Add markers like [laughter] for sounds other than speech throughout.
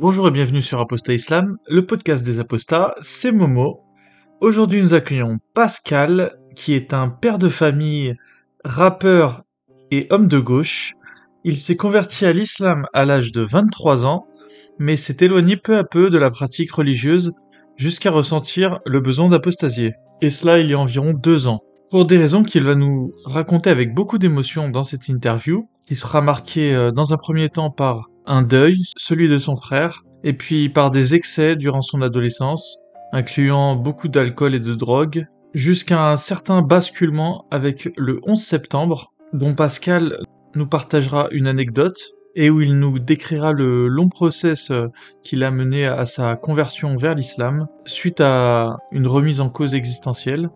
Bonjour et bienvenue sur Apostat Islam, le podcast des apostats, c'est Momo. Aujourd'hui nous accueillons Pascal, qui est un père de famille, rappeur et homme de gauche. Il s'est converti à l'islam à l'âge de 23 ans, mais s'est éloigné peu à peu de la pratique religieuse jusqu'à ressentir le besoin d'apostasier. Et cela il y a environ deux ans. Pour des raisons qu'il va nous raconter avec beaucoup d'émotion dans cette interview, qui sera marquée euh, dans un premier temps par un deuil, celui de son frère, et puis par des excès durant son adolescence, incluant beaucoup d'alcool et de drogue, jusqu'à un certain basculement avec le 11 septembre, dont Pascal nous partagera une anecdote, et où il nous décrira le long process qu'il a mené à sa conversion vers l'islam, suite à une remise en cause existentielle.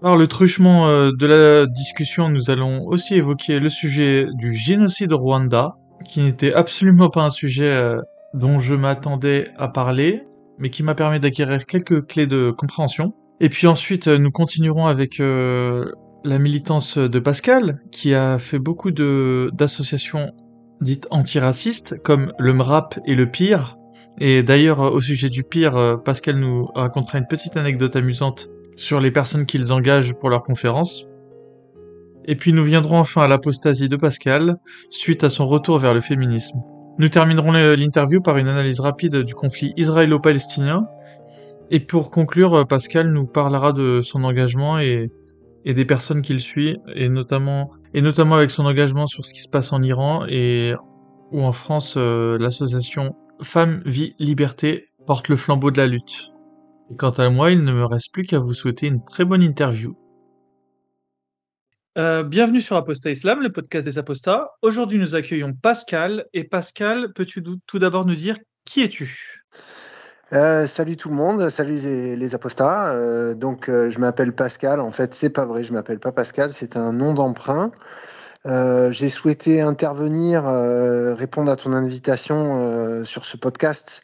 Par le truchement euh, de la discussion, nous allons aussi évoquer le sujet du génocide au Rwanda, qui n'était absolument pas un sujet euh, dont je m'attendais à parler, mais qui m'a permis d'acquérir quelques clés de compréhension. Et puis ensuite, euh, nous continuerons avec euh, la militance de Pascal, qui a fait beaucoup d'associations dites antiracistes, comme le MRAP et le PIR. Et d'ailleurs, au sujet du PIR, Pascal nous racontera une petite anecdote amusante sur les personnes qu'ils engagent pour leurs conférences. Et puis nous viendrons enfin à l'apostasie de Pascal, suite à son retour vers le féminisme. Nous terminerons l'interview par une analyse rapide du conflit israélo-palestinien. Et pour conclure, Pascal nous parlera de son engagement et, des personnes qu'il suit, et notamment, et notamment avec son engagement sur ce qui se passe en Iran et où en France, euh, l'association Femmes, Vie, Liberté porte le flambeau de la lutte. Et quant à moi, il ne me reste plus qu'à vous souhaiter une très bonne interview. Euh, bienvenue sur Apostat Islam, le podcast des apostats. Aujourd'hui, nous accueillons Pascal. Et Pascal, peux-tu tout d'abord nous dire qui es-tu? Euh, salut tout le monde, salut les, les apostats. Euh, donc, euh, je m'appelle Pascal. En fait, c'est pas vrai, je m'appelle pas Pascal, c'est un nom d'emprunt. J'ai souhaité intervenir, répondre à ton invitation sur ce podcast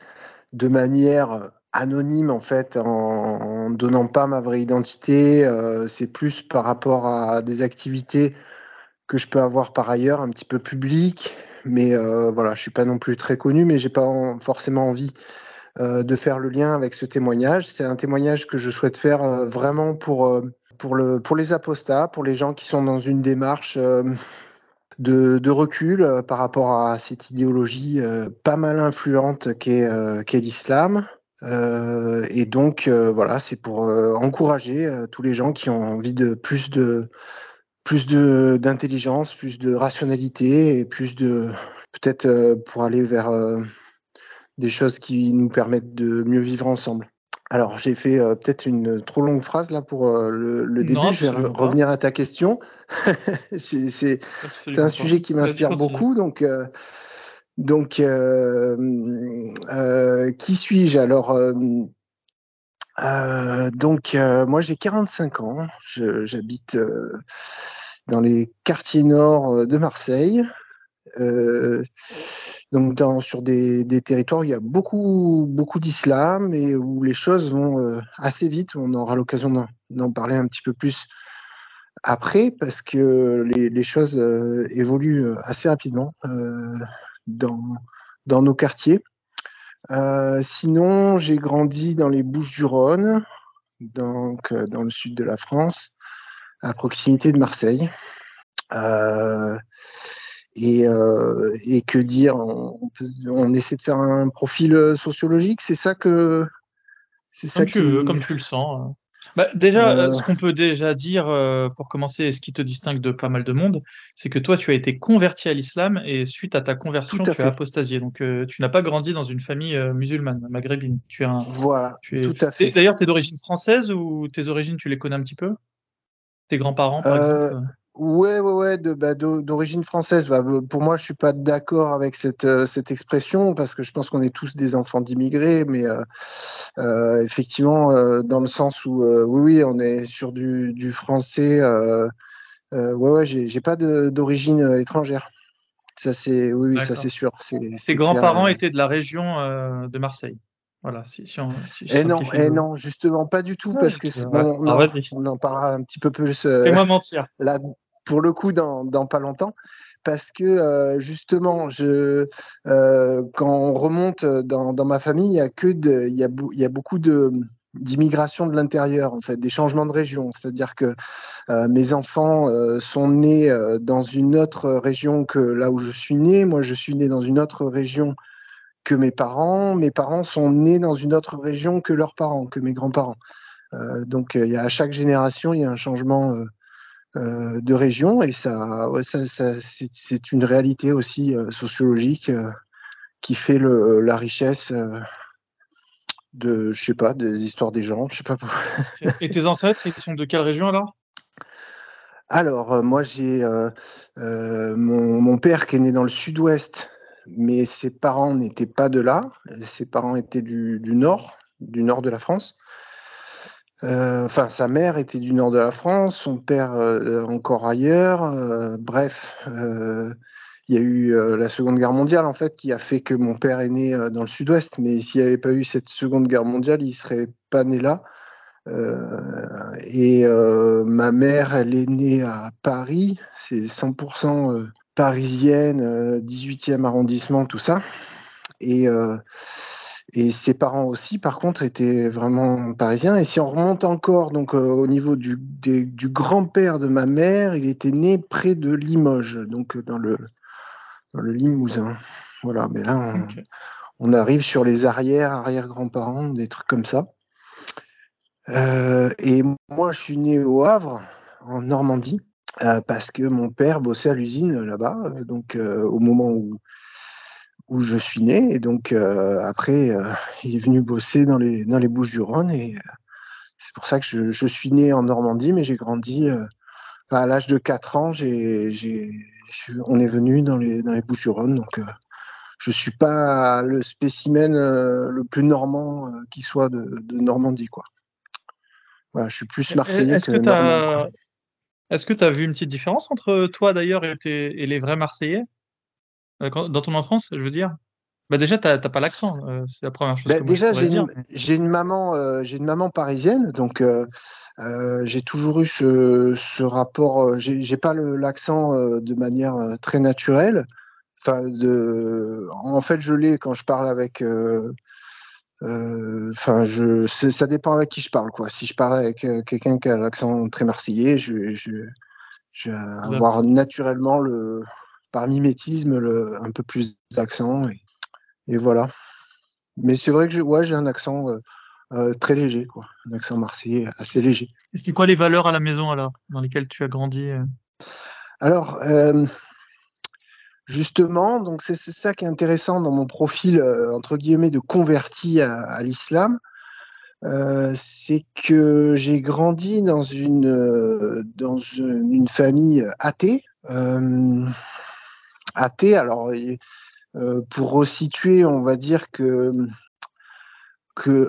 de manière anonyme en fait en, en, donnant pas ma vraie identité. Euh, c'est plus par rapport à des activités que je peux avoir par ailleurs un petit peu public mais euh, voilà je suis pas non plus très connu mais j'ai pas en, forcément envie euh, de faire le lien avec ce témoignage. C'est un témoignage que je souhaite faire euh, vraiment pour euh, pour le pour les apostats pour les gens qui sont dans une démarche euh, de, de, recul par rapport à cette idéologie pas mal influente qu'est qu'est l'islam euh, et donc euh, voilà, c'est pour euh, encourager tous les gens qui ont envie de plus de plus de d'intelligence, plus de rationalité et plus de peut-être pour aller vers des choses qui nous permettent de mieux vivre ensemble. Alors j'ai fait peut-être une trop longue phrase là pour le, le, début. Je vais re revenir à ta question. [laughs] c'est un sujet qui m'inspire beaucoup, donc donc, euh, euh, qui suis-je Alors, euh, euh donc, euh, moi j'ai 45 ans, j'habite dans les quartiers nord de Marseille, donc dans, sur des, des, territoires où il y a beaucoup, beaucoup d'islam et où les choses vont assez vite. On aura l'occasion d'en parler un petit peu plus après parce que les, les choses évoluent assez rapidement dans, dans nos quartiers. Euh, sinon, j'ai grandi dans les Bouches-du-Rhône, donc euh, dans le sud de la France, à proximité de Marseille. Euh, et, et, que dire on, peut, on, essaie de faire un profil sociologique, c'est ça que c'est ça qui... veux, comme tu le sens. Bah, déjà, euh... ce qu'on peut déjà dire euh, pour commencer, et ce qui te distingue de pas mal de monde, c'est que toi, tu as été converti à l'islam et suite à ta conversion, tu fait. as apostasié. Donc, euh, tu n'as pas grandi dans une famille euh, musulmane, maghrébine. Tu es un. Voilà. Tu es... Tout à fait. D'ailleurs, tu es d'origine française ou tes origines, tu les connais un petit peu? Tes grands-parents, par exemple Ouais, ouais, ouais, de, bah, d'origine française. Bah, pour moi, je suis pas d'accord avec cette, euh, cette expression parce que je pense qu'on est tous des enfants d'immigrés, mais euh, euh, effectivement, dans le sens où, oui, oui, on est sur du, du français. ouais, ouais, j'ai, j'ai pas d'origine étrangère. Ça, c'est, oui, oui ça, c'est sûr. C'est, Tes grands-parents étaient de la région de Marseille. Voilà, si, si on, si et eh non, et eh non, justement pas du tout, ouais, parce que c'est bon, ah, on en parlera un petit peu plus. Fais-moi mentir. Pour le coup dans, dans pas longtemps. parce que justement, je, quand on remonte dans, dans ma famille, il y a y beaucoup de d'immigration de l'intérieur, en fait, des changements de région. C'est-à-dire que euh, mes enfants euh, sont nés euh, dans une autre région que là où je suis né. Moi, je suis né dans une autre région que mes parents. Mes parents sont nés dans une autre région que leurs parents, que mes grands-parents. donc, il y a, à chaque génération, il y a un changement de région et ça, ça, ça c'est une réalité aussi sociologique qui fait le, la richesse de, je sais pas, des histoires des gens, je sais pas. Et tes ancêtres, ils sont de quelle région alors? Alors, euh, moi, j'ai euh, euh, mon, mon, père qui est né dans le sud-ouest, mais ses parents n'étaient pas de là. Ses parents étaient du, du nord, du nord de la France. Enfin, sa mère était du nord de la France, son père encore ailleurs. bref, il y a eu euh, la Seconde Guerre mondiale en fait qui a fait que mon père est né euh, dans le Sud-Ouest, mais s'il n'y avait pas eu cette Seconde Guerre mondiale, il serait pas né là. Euh, et euh, ma mère, elle est née à Paris, c'est 100% euh, parisienne, 18e arrondissement, tout ça. Et, et ses parents aussi, par contre, étaient vraiment parisiens. Et si on remonte encore donc au niveau du, du grand-père de ma mère, il était né près de Limoges, donc dans le dans le Limousin. Voilà, mais là, on, arrive sur les arrières, arrière-grands-parents, des trucs comme ça. Euh, et moi, je suis né au Havre, en Normandie, euh, parce que mon père bossait à l'usine là-bas, euh, donc au moment où, où je suis né. Et donc après, [laughs] il est venu bosser dans les, dans les Bouches-du-Rhône. Et c'est pour ça que je, je, suis né en Normandie, mais j'ai grandi à l'âge de 4 ans. J'ai on est venu dans les, dans les Bouches-du-Rhône, donc euh, je suis pas le spécimen euh, le plus normand euh, qui soit de, Normandie, quoi. Voilà, je suis plus marseillais Est-ce que, Est-ce que tu as vu une petite différence entre toi d'ailleurs et, et, les vrais Marseillais? Dans ton enfance, je veux dire? Bah déjà, t'as pas l'accent, c'est la première chose. Bah, déjà, j'ai une, une, maman, j'ai une maman parisienne, donc euh, j'ai toujours eu ce, ce rapport. Euh, j'ai pas l'accent euh, de manière très naturelle. Enfin, de, en fait, je l'ai quand je parle avec. Enfin, je, ça dépend avec qui je parle, quoi. Si je parle avec quelqu'un qui a l'accent très marseillais, je, je, je vais avoir naturellement le, par mimétisme, le, un peu plus d'accent et, et, voilà. Mais c'est vrai que ouais, j'ai un accent euh, très léger, quoi. Un accent marseillais assez léger. Et c'était quoi les valeurs à la maison alors, dans lesquelles tu as grandi euh? Alors, euh, justement, donc c'est ça qui est intéressant dans mon profil entre guillemets de converti à, l'islam. c'est que j'ai grandi dans une dans une, famille athée. Athée, alors pour resituer, on va dire que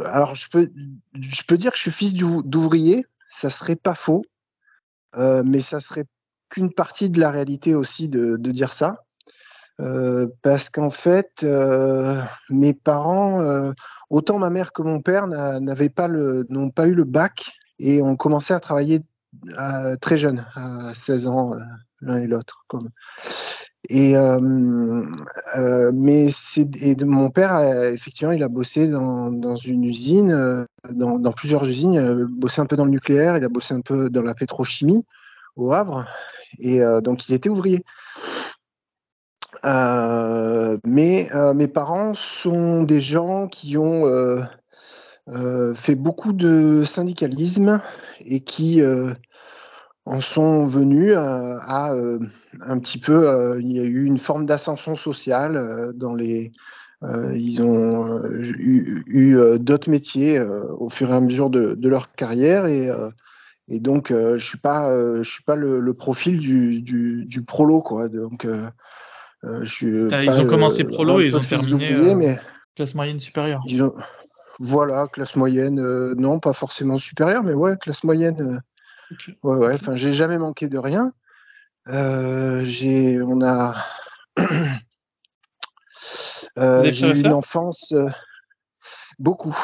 alors je peux, je peux dire que je suis fils d'ouvrier, ça serait pas faux, euh, mais ça serait qu'une partie de la réalité aussi de, de dire ça. Euh, parce qu'en fait, euh, mes parents, euh, autant ma mère que mon père, n'avaient pas le, n'ont pas eu le bac et ont commencé à travailler euh, très jeune, à 16 ans, l'un et l'autre. Comme. Et euh, euh, mais mon père effectivement il a bossé dans, une usine, euh, dans, plusieurs usines. Il a bossé un peu dans le nucléaire, il a bossé un peu dans la pétrochimie au Havre, et donc il était ouvrier. Mais mes parents sont des gens qui ont fait beaucoup de syndicalisme et qui en sont venus euh, à, euh, un petit peu, euh, il y a eu une forme d'ascension sociale dans les, ils ont eu, d'autres métiers au fur et à mesure de, de leur carrière et, et donc je suis pas, je suis pas le, le profil du, du, du, prolo quoi. Donc je suis ils ont commencé prolo et ils ont terminé mais classe moyenne supérieure. Ont, voilà, classe moyenne, non pas forcément supérieure, mais ouais, classe moyenne Ouais, ouais. Enfin, j'ai jamais manqué de rien. Euh, j'ai, on a, [clears throat] euh, j'ai eu une enfance euh, beaucoup,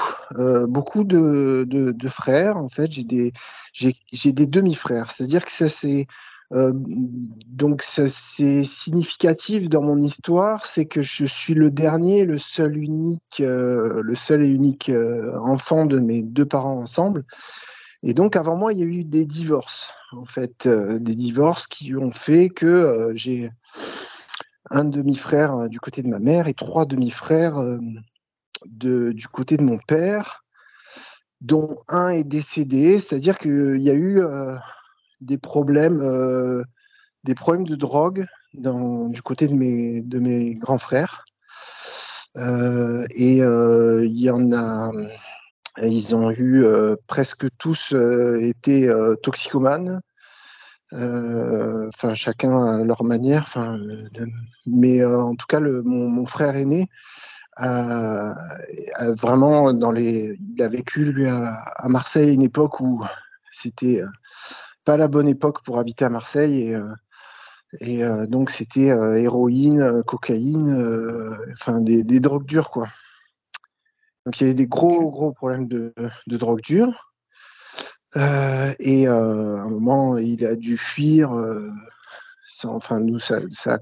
beaucoup de, de, de, frères. En fait, j'ai des, j'ai, j'ai des demi-frères. C'est-à-dire que ça c'est donc c'est significatif dans mon histoire, c'est que je suis le dernier, le seul unique, le seul et unique enfant de mes deux parents ensemble. Et donc avant moi, il y a eu des divorces, en fait, des divorces qui ont fait que j'ai un demi-frère du côté de ma mère et trois demi-frères du côté de mon père, dont un est décédé, c'est-à-dire qu'il y a eu des problèmes, euh, des problèmes de drogue du côté de mes, de mes grands frères. Euh, et euh, il y en a, ils ont eu presque tous été toxicomanes. Enfin, chacun à leur manière. Enfin, mais en tout cas, le, mon, mon, frère aîné a, vraiment dans les, il a vécu lui à, à Marseille une époque où c'était pas la bonne époque pour habiter à Marseille et, euh, et euh, donc c'était euh, héroïne, cocaïne, enfin des, des, drogues dures quoi. Donc il y avait des gros gros problèmes de, de drogue dure. et à un moment, il a dû fuir. enfin, nous, ça, ça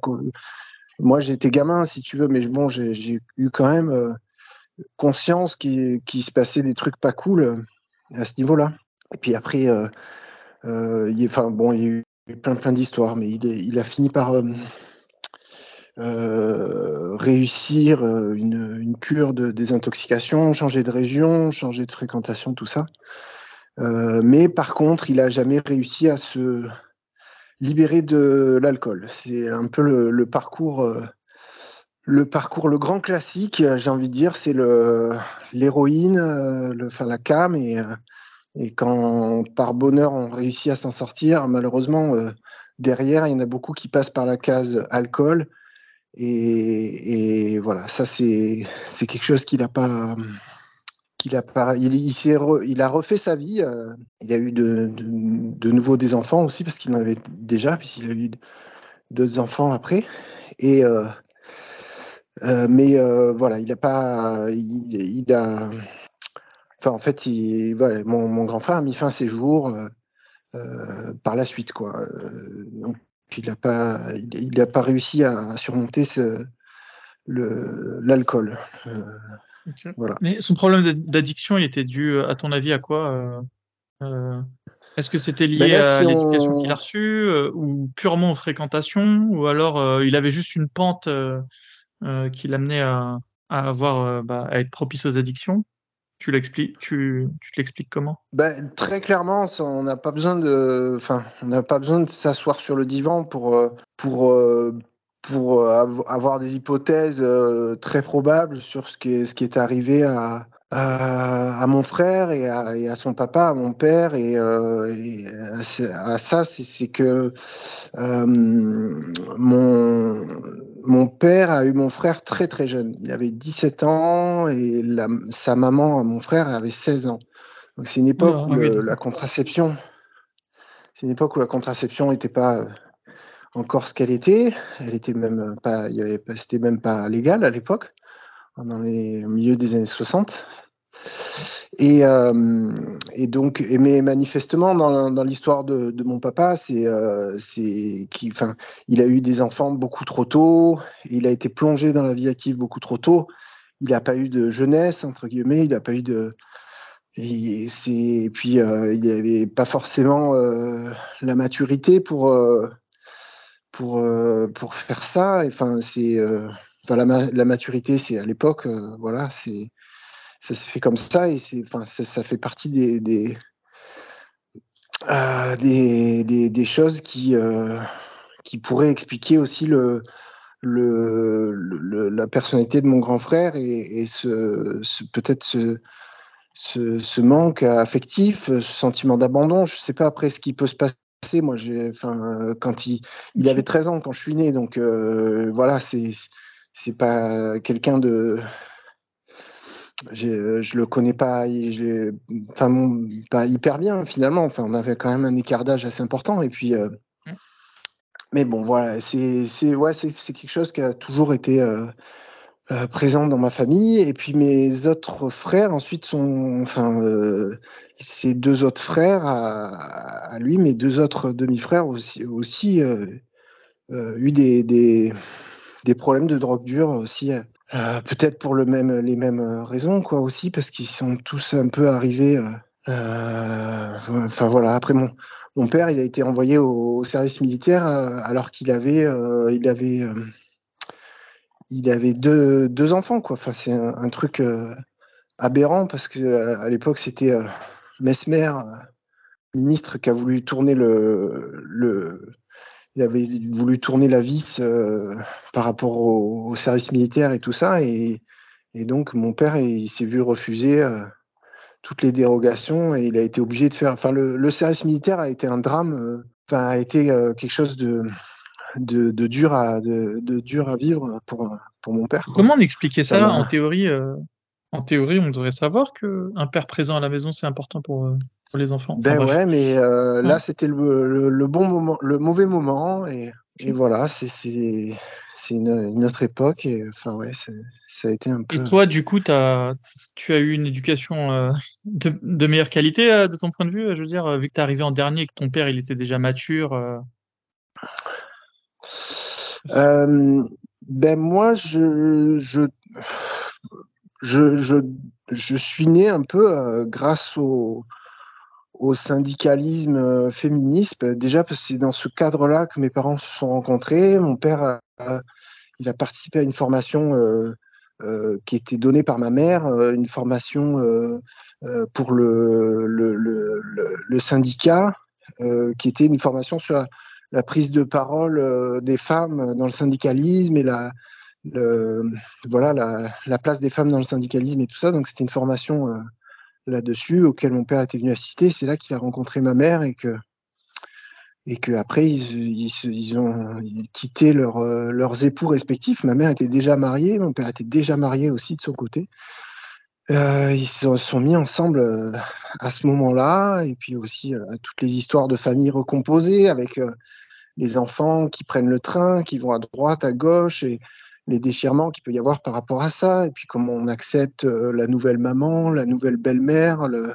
moi, j'étais gamin, si tu veux, mais bon, j'ai eu quand même conscience qu'il se passait des trucs pas cool à ce niveau-là. Et puis après, euh, il, enfin, bon, il y a eu plein, plein d'histoires, mais il, il, a fini par euh, euh, réussir une, une, cure de désintoxication, changer de région, changer de fréquentation, tout ça. mais par contre, il a jamais réussi à se libérer de l'alcool. C'est un peu le, le parcours le parcours, le grand classique, j'ai envie de dire, c'est l'héroïne, enfin la cam et et quand par bonheur on réussit à s'en sortir, malheureusement euh, derrière il y en a beaucoup qui passent par la case alcool et, voilà ça c'est quelque chose qu'il a pas qu'il a pas il, il, il a refait sa vie. Euh, il a eu de, nouveau des enfants aussi parce qu'il en avait déjà puisqu'il a eu deux enfants après et euh, euh mais voilà il a pas il, il a en fait, il, mon, grand frère a mis fin à ses jours par la suite, quoi. Il n'a pas, il, a pas réussi à, surmonter ce, l'alcool. Okay. Voilà. Mais son problème d'addiction, il était dû, à ton avis, à quoi Est-ce que c'était lié ben là, si à l'éducation on... qu'il a reçue ou purement aux fréquentations ou alors il avait juste une pente qui l'amenait à, à avoir bah, à être propice aux addictions? Tu l'expliques, tu, comment? Ben, Très clairement, on n'a pas besoin de, enfin, on n'a pas besoin de s'asseoir sur le divan pour, euh, pour, euh, pour avoir des hypothèses euh, très probables sur ce qui est, ce qui est arrivé à, mon frère et à, son papa, à mon père. Et à, ça, c'est que mon mon père a eu mon frère très très jeune. Il avait 17 ans et la, sa maman, mon frère, avait 16 ans. Donc c'est une époque où la contraception, c'est une époque où la contraception n'était pas euh, encore ce qu'elle était. Elle était même pas, il y avait pas, c'était même pas légal à l'époque, dans les milieux des années 60. Et, euh, et donc, mais manifestement, dans, l'histoire de, mon papa, c'est, euh, a eu des enfants beaucoup trop tôt. Il a été plongé dans la vie active beaucoup trop tôt. Il n'a pas eu de jeunesse entre guillemets. Il n'a pas eu de et puis euh, il avait pas forcément euh, la maturité pour pour pour faire ça. Enfin, c'est enfin la, la maturité, c'est à l'époque, voilà, c'est ça s'est fait comme ça et c'est, enfin, ça, fait partie des euh, des, des, des, choses qui euh, qui pourraient expliquer aussi le, le, le, la personnalité de mon grand frère et, et ce, peut-être ce, ce, manque affectif, ce sentiment d'abandon. Je sais pas après ce qui peut se passer. Moi, j'ai, enfin, quand il, il avait 13 ans quand je suis né, donc euh, voilà, c'est pas quelqu'un de je le connais pas, enfin, pas hyper bien finalement. Enfin, on avait quand même un écart d'âge assez important. Et puis, euh, mmh. mais bon, voilà, c'est, ouais, c'est, quelque chose qui a toujours été, euh, présent dans ma famille. Et puis mes autres frères ensuite sont, enfin, ses deux autres frères à, lui, mes deux autres demi-frères aussi, aussi eu des, des, des problèmes de drogue dure aussi. Peut-être pour le même, les mêmes raisons, quoi, aussi, parce qu'ils sont tous un peu arrivés. Enfin voilà. Après mon, mon père, il a été envoyé au, service militaire alors qu'il avait, il avait, il avait deux, deux enfants, quoi. Enfin c'est un, truc aberrant parce que à l'époque c'était Mesmer, ministre, qui a voulu tourner le, le il avait voulu tourner la vis euh, par rapport au, service militaire et tout ça, et, et donc mon père il, s'est vu refuser euh, toutes les dérogations et il a été obligé de faire. Enfin, le, le service militaire a été un drame, euh, a été quelque chose de, de, de dur à de, de, dur à vivre pour pour mon père. Comment on expliquait ça, ça en théorie En théorie, on devrait savoir que un père présent à la maison c'est important pour les enfants. Ben ouais, mais euh, là c'était le, le, bon moment, le mauvais moment et, et voilà, c'est une, une, autre époque et enfin ouais, ça a été un peu. Et toi, du coup, as, tu as eu une éducation euh, de, de, meilleure qualité euh, de ton point de vue, je veux dire, vu que tu es arrivé en dernier et que ton père il était déjà mature. ben moi, je je je, je, je suis né un peu grâce au au syndicalisme euh, féministe. Déjà parce que c'est dans ce cadre-là que mes parents se sont rencontrés. Mon père, il a participé à une formation euh, euh, qui était donnée par ma mère, une formation pour le, syndicat, qui était une formation sur la, prise de parole des femmes dans le syndicalisme et la, voilà la, place des femmes dans le syndicalisme et tout ça. Donc c'était une formation là-dessus, auquel mon père était venu assister. C'est là qu'il a rencontré ma mère et que et que après ils, ils, ont quitté euh, leurs époux respectifs. Ma mère était déjà mariée, mon père était déjà marié aussi de son côté. Euh, ils se sont mis ensemble euh, à ce moment-là, et puis aussi toutes les histoires de famille recomposées avec les enfants qui prennent le train, qui vont à droite, à gauche, et les déchirements qu'il peut y avoir par rapport à ça, et puis comment on accepte euh, la nouvelle maman, la nouvelle belle-mère, le,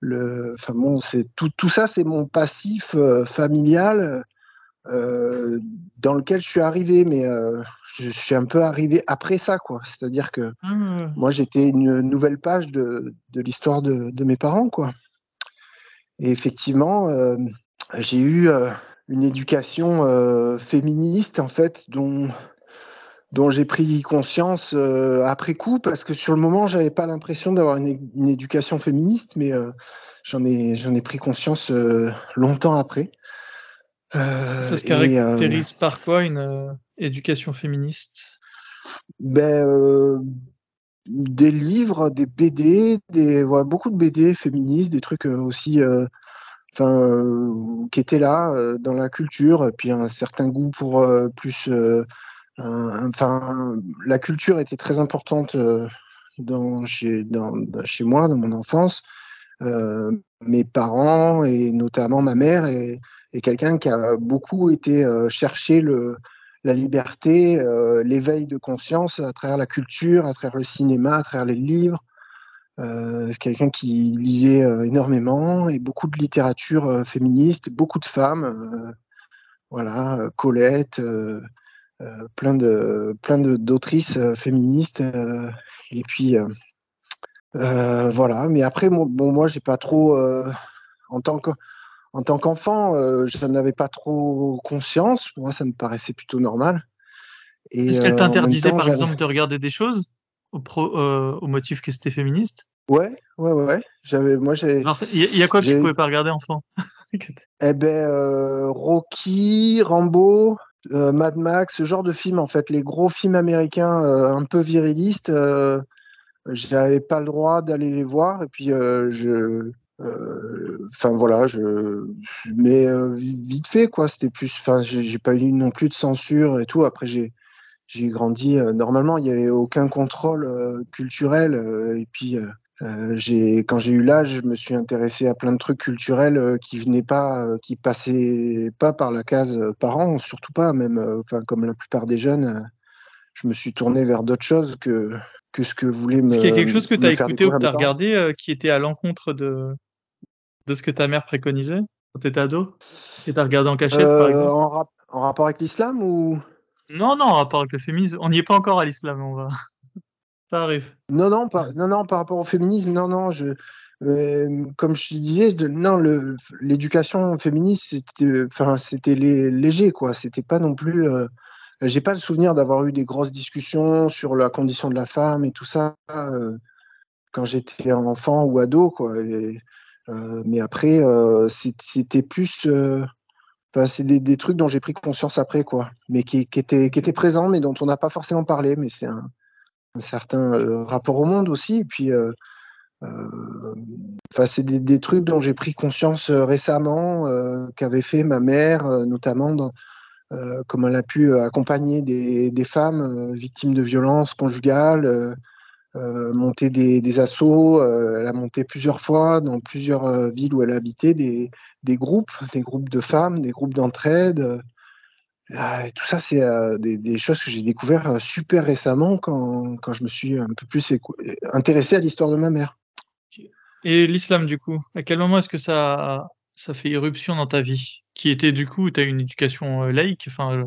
le, enfin bon, c'est tout, tout ça, c'est mon passif euh, familial euh, dans lequel je suis arrivé, mais euh, je suis un peu arrivé après ça, quoi. C'est-à-dire que mmh. moi, j'étais une nouvelle page de, de l'histoire de, de, mes parents, quoi. Et effectivement, j'ai eu une éducation féministe, en fait, dont dont j'ai pris conscience euh, après coup parce que sur le moment j'avais pas l'impression d'avoir une, une, éducation féministe mais euh, j'en ai j'en ai pris conscience euh, longtemps après. Ça se caractérise par quoi une éducation féministe? Ben des livres des BD des ouais, beaucoup de BD féministes des trucs aussi enfin qui étaient là dans la culture et puis un certain goût pour plus euh, enfin, la culture était très importante euh, chez, moi, dans mon enfance. Euh, mes parents et notamment ma mère est, quelqu'un qui a beaucoup été euh, chercher la liberté, euh, l'éveil de conscience à travers la culture, à travers le cinéma, à travers les livres. Euh, quelqu'un qui lisait énormément et beaucoup de littérature féministe, beaucoup de femmes. voilà, Colette, euh, plein de plein de d'autrices euh, féministes euh, et puis voilà mais après bon, moi j'ai pas trop en tant que en tant qu'enfant, euh, je n'avais pas trop conscience. Moi, ça me paraissait plutôt normal. Est-ce qu'elle t'interdisait, par exemple, de regarder des choses au, pro, euh, au motif que c'était féministe? Ouais, ouais, ouais. J'avais, moi, j'ai. Il y, a quoi que tu pouvais pas regarder enfant? [laughs] Eh ben, euh, Rocky, Rambo, euh, Mad Max, ce genre de film en fait, les gros films américains euh, un peu virilistes, euh, j'avais pas le droit d'aller les voir et puis je, enfin voilà, je, mais vite fait quoi, c'était plus, enfin j'ai pas eu non plus de censure et tout. Après j'ai j'ai grandi normalement, il y avait aucun contrôle culturel et puis euh, quand j'ai eu l'âge, je me suis intéressé à plein de trucs culturels euh, qui venaient pas, euh, qui passaient pas par la case parents, surtout pas, même, enfin comme la plupart des jeunes, je me suis tourné vers d'autres choses que, que ce que voulait me. Est-ce qu'il y a quelque chose que tu as écouté ou que tu as regardé qui était à l'encontre de, de ce que ta mère préconisait quand tu étais ado Et tu as regardé en cachette, par exemple? en, rap- en rapport avec l'islam ou? Non, non, en rapport avec le féminisme. On n'y est pas encore à l'islam, on va. Ça arrive. Non, non, par, non, non, par rapport au féminisme, non, non, je, euh, comme je disais, de- non, l'éducation féministe, c'était, enfin, léger, quoi. C'était pas non plus. euh, j'ai pas le souvenir d'avoir eu des grosses discussions sur la condition de la femme et tout ça euh, quand j'étais enfant ou ado, quoi. Mais après, c'était plus. Enfin, c'est des, trucs dont j'ai pris conscience après, quoi. Mais qui, qui étaient, qui étaient présents, mais dont on n'a pas forcément parlé. Mais c'est un certain euh, rapport au monde aussi. Et puis, euh, euh, enfin, c'est des, trucs dont j'ai pris conscience récemment, qu'avait fait ma mère, notamment dans, euh, comme elle a pu accompagner des, femmes victimes de violences conjugales, euh, monter des, des assauts. elle a monté plusieurs fois dans plusieurs villes où elle habitait des, des groupes, des groupes de femmes, des groupes d'entraide. Euh, ah, tout ça, c'est euh, des, des choses que j'ai découvert euh, super récemment quand, quand je me suis un peu plus intéressé à l'histoire de ma mère. Et l'islam, du coup, à quel moment est-ce que ça, ça fait irruption dans ta vie? Qui était, du coup, tu as une éducation euh, laïque, enfin, euh,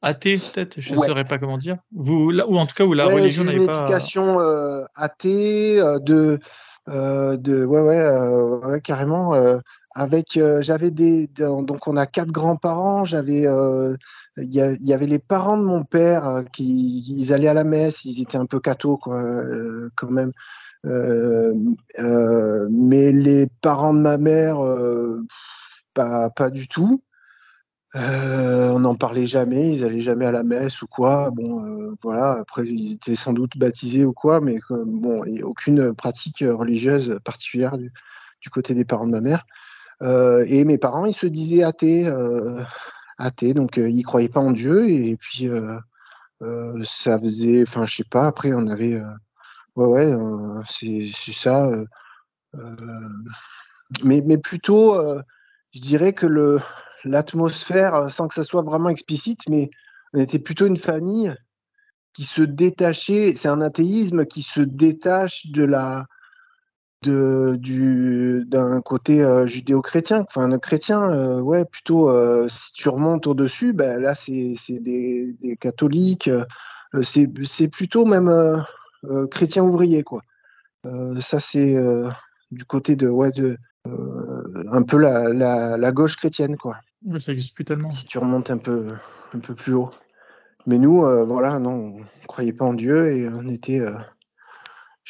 athée, peut-être, je ne Ouais. saurais pas comment dire. Vous, là, ou en tout cas, où la Ouais, religion eu n'avait une pas. éducation euh, athée, de, de, ouais, ouais, ouais, carrément. Avec, euh, j'avais des, de- donc on a quatre grands-parents. J'avais, euh, il y, avait les parents de mon père euh, qui, ils allaient à la messe. Ils étaient un peu cathos, quand même. Mais les parents de ma mère, pas, du tout. On n'en parlait jamais, ils allaient jamais à la messe ou quoi. Bon, voilà. Après, ils étaient sans doute baptisés ou quoi, mais bon, aucune pratique religieuse particulière du côté des parents de ma mère. Euh, et mes parents, ils se disaient athées, euh, athées, donc euh, ils croyaient pas en Dieu. Et puis ça faisait, enfin, je sais pas. Après, on avait, ouais, ouais, c'est ça. mais, plutôt, je dirais que l'atmosphère, sans que ça soit vraiment explicite, mais on était plutôt une famille qui se détachait. C'est un athéisme qui se détache de la de du d'un côté euh, judéo-chrétien. Enfin, un chrétien, euh, ouais, plutôt. euh, si tu remontes au dessus, ben là, c'est c'est des, des catholiques. c'est c'est plutôt même chrétien ouvrier, quoi. Ça, c'est du côté de ouais de un peu la, la, la gauche chrétienne, quoi. Mais ça existe plus tellement. Si tu remontes un peu, un peu plus haut. Mais nous, voilà, non, on croyait pas en Dieu et on était.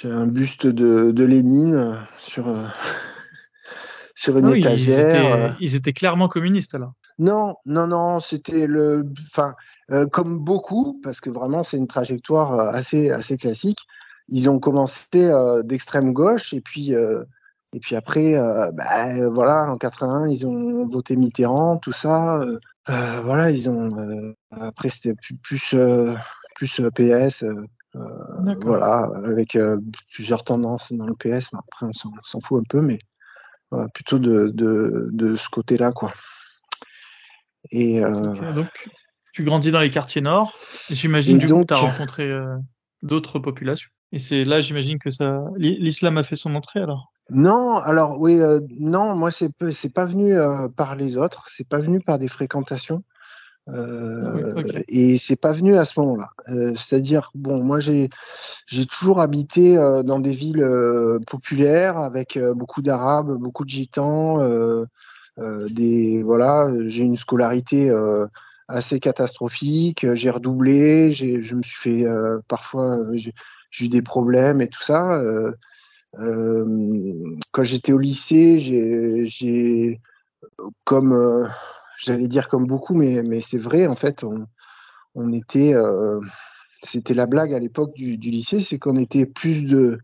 J'ai un buste de, de Lénine sur, euh, [laughs] sur une Ah oui, ils étagère. étaient, ils étaient clairement communistes, alors. Non, non, non, c'était le. Enfin, euh, comme beaucoup, parce que vraiment, c'est une trajectoire euh, assez, assez classique. Ils ont commencé euh, d'extrême gauche et puis. et puis après, bah, voilà, en 81, ils ont voté Mitterrand, tout ça. voilà, ils ont. après, c'était plus plus, plus PS. Euh, voilà, avec euh, plusieurs tendances dans le PS. mais après, on s'en fout un peu, mais voilà, plutôt de, de, de ce côté-là, quoi. Et euh, donc, tu grandis dans les quartiers nord. J'imagine, du coup, donc- tu as rencontré euh, d'autres populations. Et c'est là, j'imagine que ça, l'i- l'islam a fait son entrée, alors? non, alors oui, euh, non, moi c'est c'est pas venu euh, par les autres, c'est pas venu par des fréquentations. Euh, Ah oui, ok. et c'est pas venu à ce moment-là. Euh, C'est-à-dire, bon, moi j'ai j'ai toujours habité euh, dans des villes euh, populaires avec euh, beaucoup d'Arabes, beaucoup de Gitans, euh, euh, des voilà. J'ai une scolarité euh, assez catastrophique. J'ai redoublé, je me suis fait euh, parfois euh, j'ai eu des problèmes et tout ça. Euh, euh, quand j'étais au lycée, j'ai comme euh, j'allais dire comme beaucoup, mais, mais c'est vrai, en fait, on, on était, euh, c'était la blague à l'époque du, du lycée, c'est qu'on était plus de,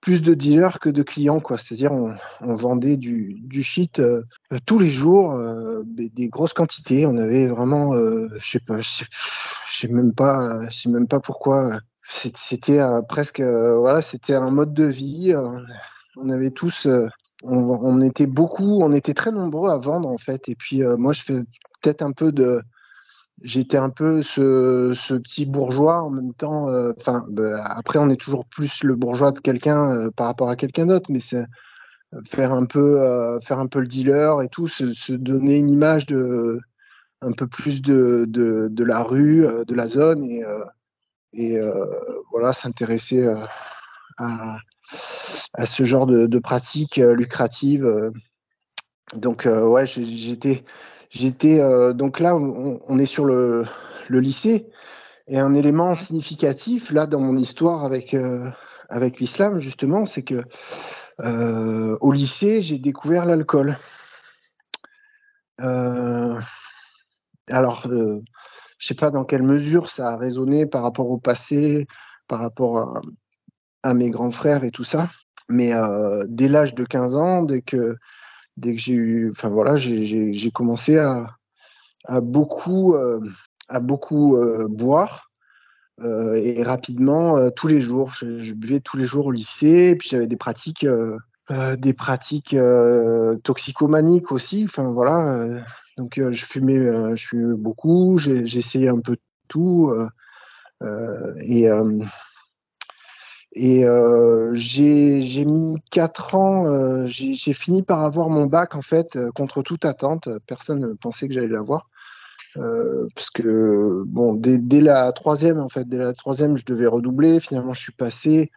plus de dealers que de clients, quoi. C'est-à-dire, on, on vendait du, du shit euh, tous les jours, euh, des, grosses quantités. On avait vraiment, euh, je sais pas, je sais, même pas, je sais même pas pourquoi. C'était euh, presque, euh, voilà, c'était un mode de vie. on avait tous, on, était beaucoup, on était très nombreux à vendre en fait. Et puis euh, moi, je fais peut-être un peu de j'étais un peu ce, petit bourgeois en même temps. Enfin, bah, après, on est toujours plus le bourgeois de quelqu'un par rapport à quelqu'un d'autre, mais c'est faire un peu, faire un peu le dealer et tout, se, donner une image de un peu plus de la rue, de la zone et, et voilà, s'intéresser à, à, ce genre de, pratiques lucratives. Donc ouais, j'étais J'étais euh, donc là, on, est sur le, lycée et un élément significatif là dans mon histoire avec euh, avec l'islam justement, c'est que euh, au lycée j'ai découvert l'alcool. alors, je sais pas dans quelle mesure ça a résonné par rapport au passé, par rapport à, à mes grands frères et tout ça, mais dès l'âge de 15 ans, dès que dès que j'ai eu, enfin voilà, j'ai commencé à, à, beaucoup, euh, à beaucoup euh, boire euh, et rapidement tous les jours. Je, buvais tous les jours au lycée, et puis j'avais des pratiques, des pratiques toxicomaniques aussi. Enfin voilà, donc je fumais, je fumais beaucoup, essayé un peu tout et euh, j'ai mis quatre ans, euh, j'ai fini par avoir mon bac en fait euh, contre toute attente. Personne ne pensait que j'allais l'avoir. Euh, parce que bon, dès, la troisième en fait, dès la troisième, je devais redoubler. Finalement, je suis passé.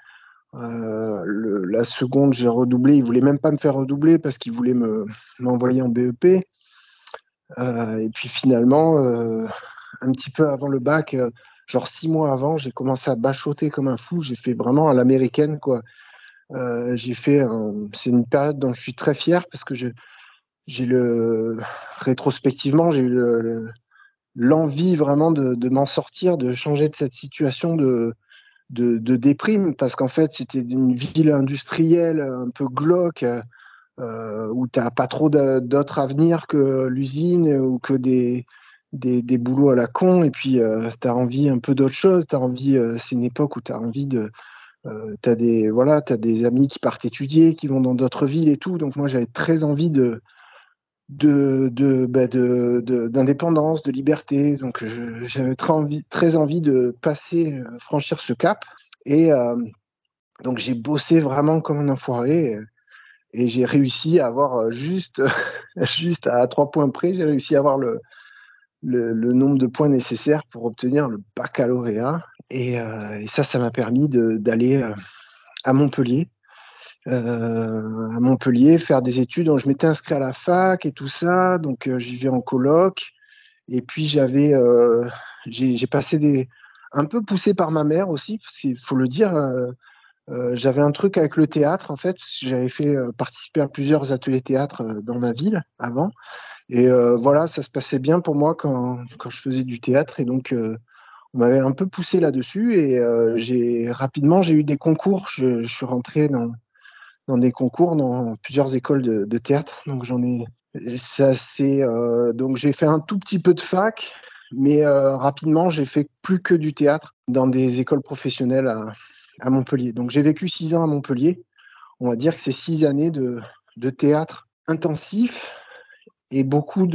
La seconde, j'ai redoublé. Ils voulaient même pas me faire redoubler parce qu'ils voulaient me m'envoyer en BEP. Et puis finalement, un petit peu avant le bac, genre six mois avant, j'ai commencé à bachoter comme un fou. J'ai fait vraiment à l'américaine, quoi. Euh, j'ai fait, c'est une période dont je suis très fier parce que j'ai le, rétrospectivement, j'ai eu l'envie vraiment de, de m'en sortir, de changer de cette situation de, de, de déprime parce qu'en fait, c'était une ville industrielle un peu glauque. Euh, où tu n'as pas trop d'autres avenirs que l'usine ou que des, des, des, boulots à la con et puis euh, tu as envie un peu d'autre chose, tu envie euh, c'est une époque où tu as envie de euh, tu as des voilà, tu des amis qui partent étudier, qui vont dans d'autres villes et tout. Donc moi j'avais très envie de de de bah, d'indépendance, de, de, liberté. Donc j'avais très envie très envie de passer euh, franchir ce cap et donc j'ai bossé vraiment comme un enfoiré et j'ai réussi à avoir juste [laughs] juste à trois points près, j'ai réussi à avoir le le, nombre de points nécessaires pour obtenir le baccalauréat. Et, euh, ça, ça m'a permis d'aller euh, à Montpellier. Euh, à Montpellier, faire des études. Je m'étais inscrit à la fac et tout ça. Donc, j'y vais en coloc. Et puis, j'avais, j'ai passé des, un peu poussé par ma mère aussi, parce qu'il faut le dire. j'avais un truc avec le théâtre en fait, j'avais fait participer à plusieurs ateliers théâtre dans ma ville avant. Et euh, voilà, ça se passait bien pour moi quand, quand je faisais du théâtre. Et donc, euh, on m'avait un peu poussé là-dessus. Et euh, j'ai rapidement, j'ai eu des concours. Je, je, suis rentré dans, dans des concours dans plusieurs écoles de, de théâtre. Donc, j'en ai. Ça, c'est, donc, j'ai fait un tout petit peu de fac. Mais rapidement, j'ai fait plus que du théâtre dans des écoles professionnelles à, à Montpellier. Donc, j'ai vécu six ans à Montpellier. On va dire que c'est six années de, de théâtre intensif et beaucoup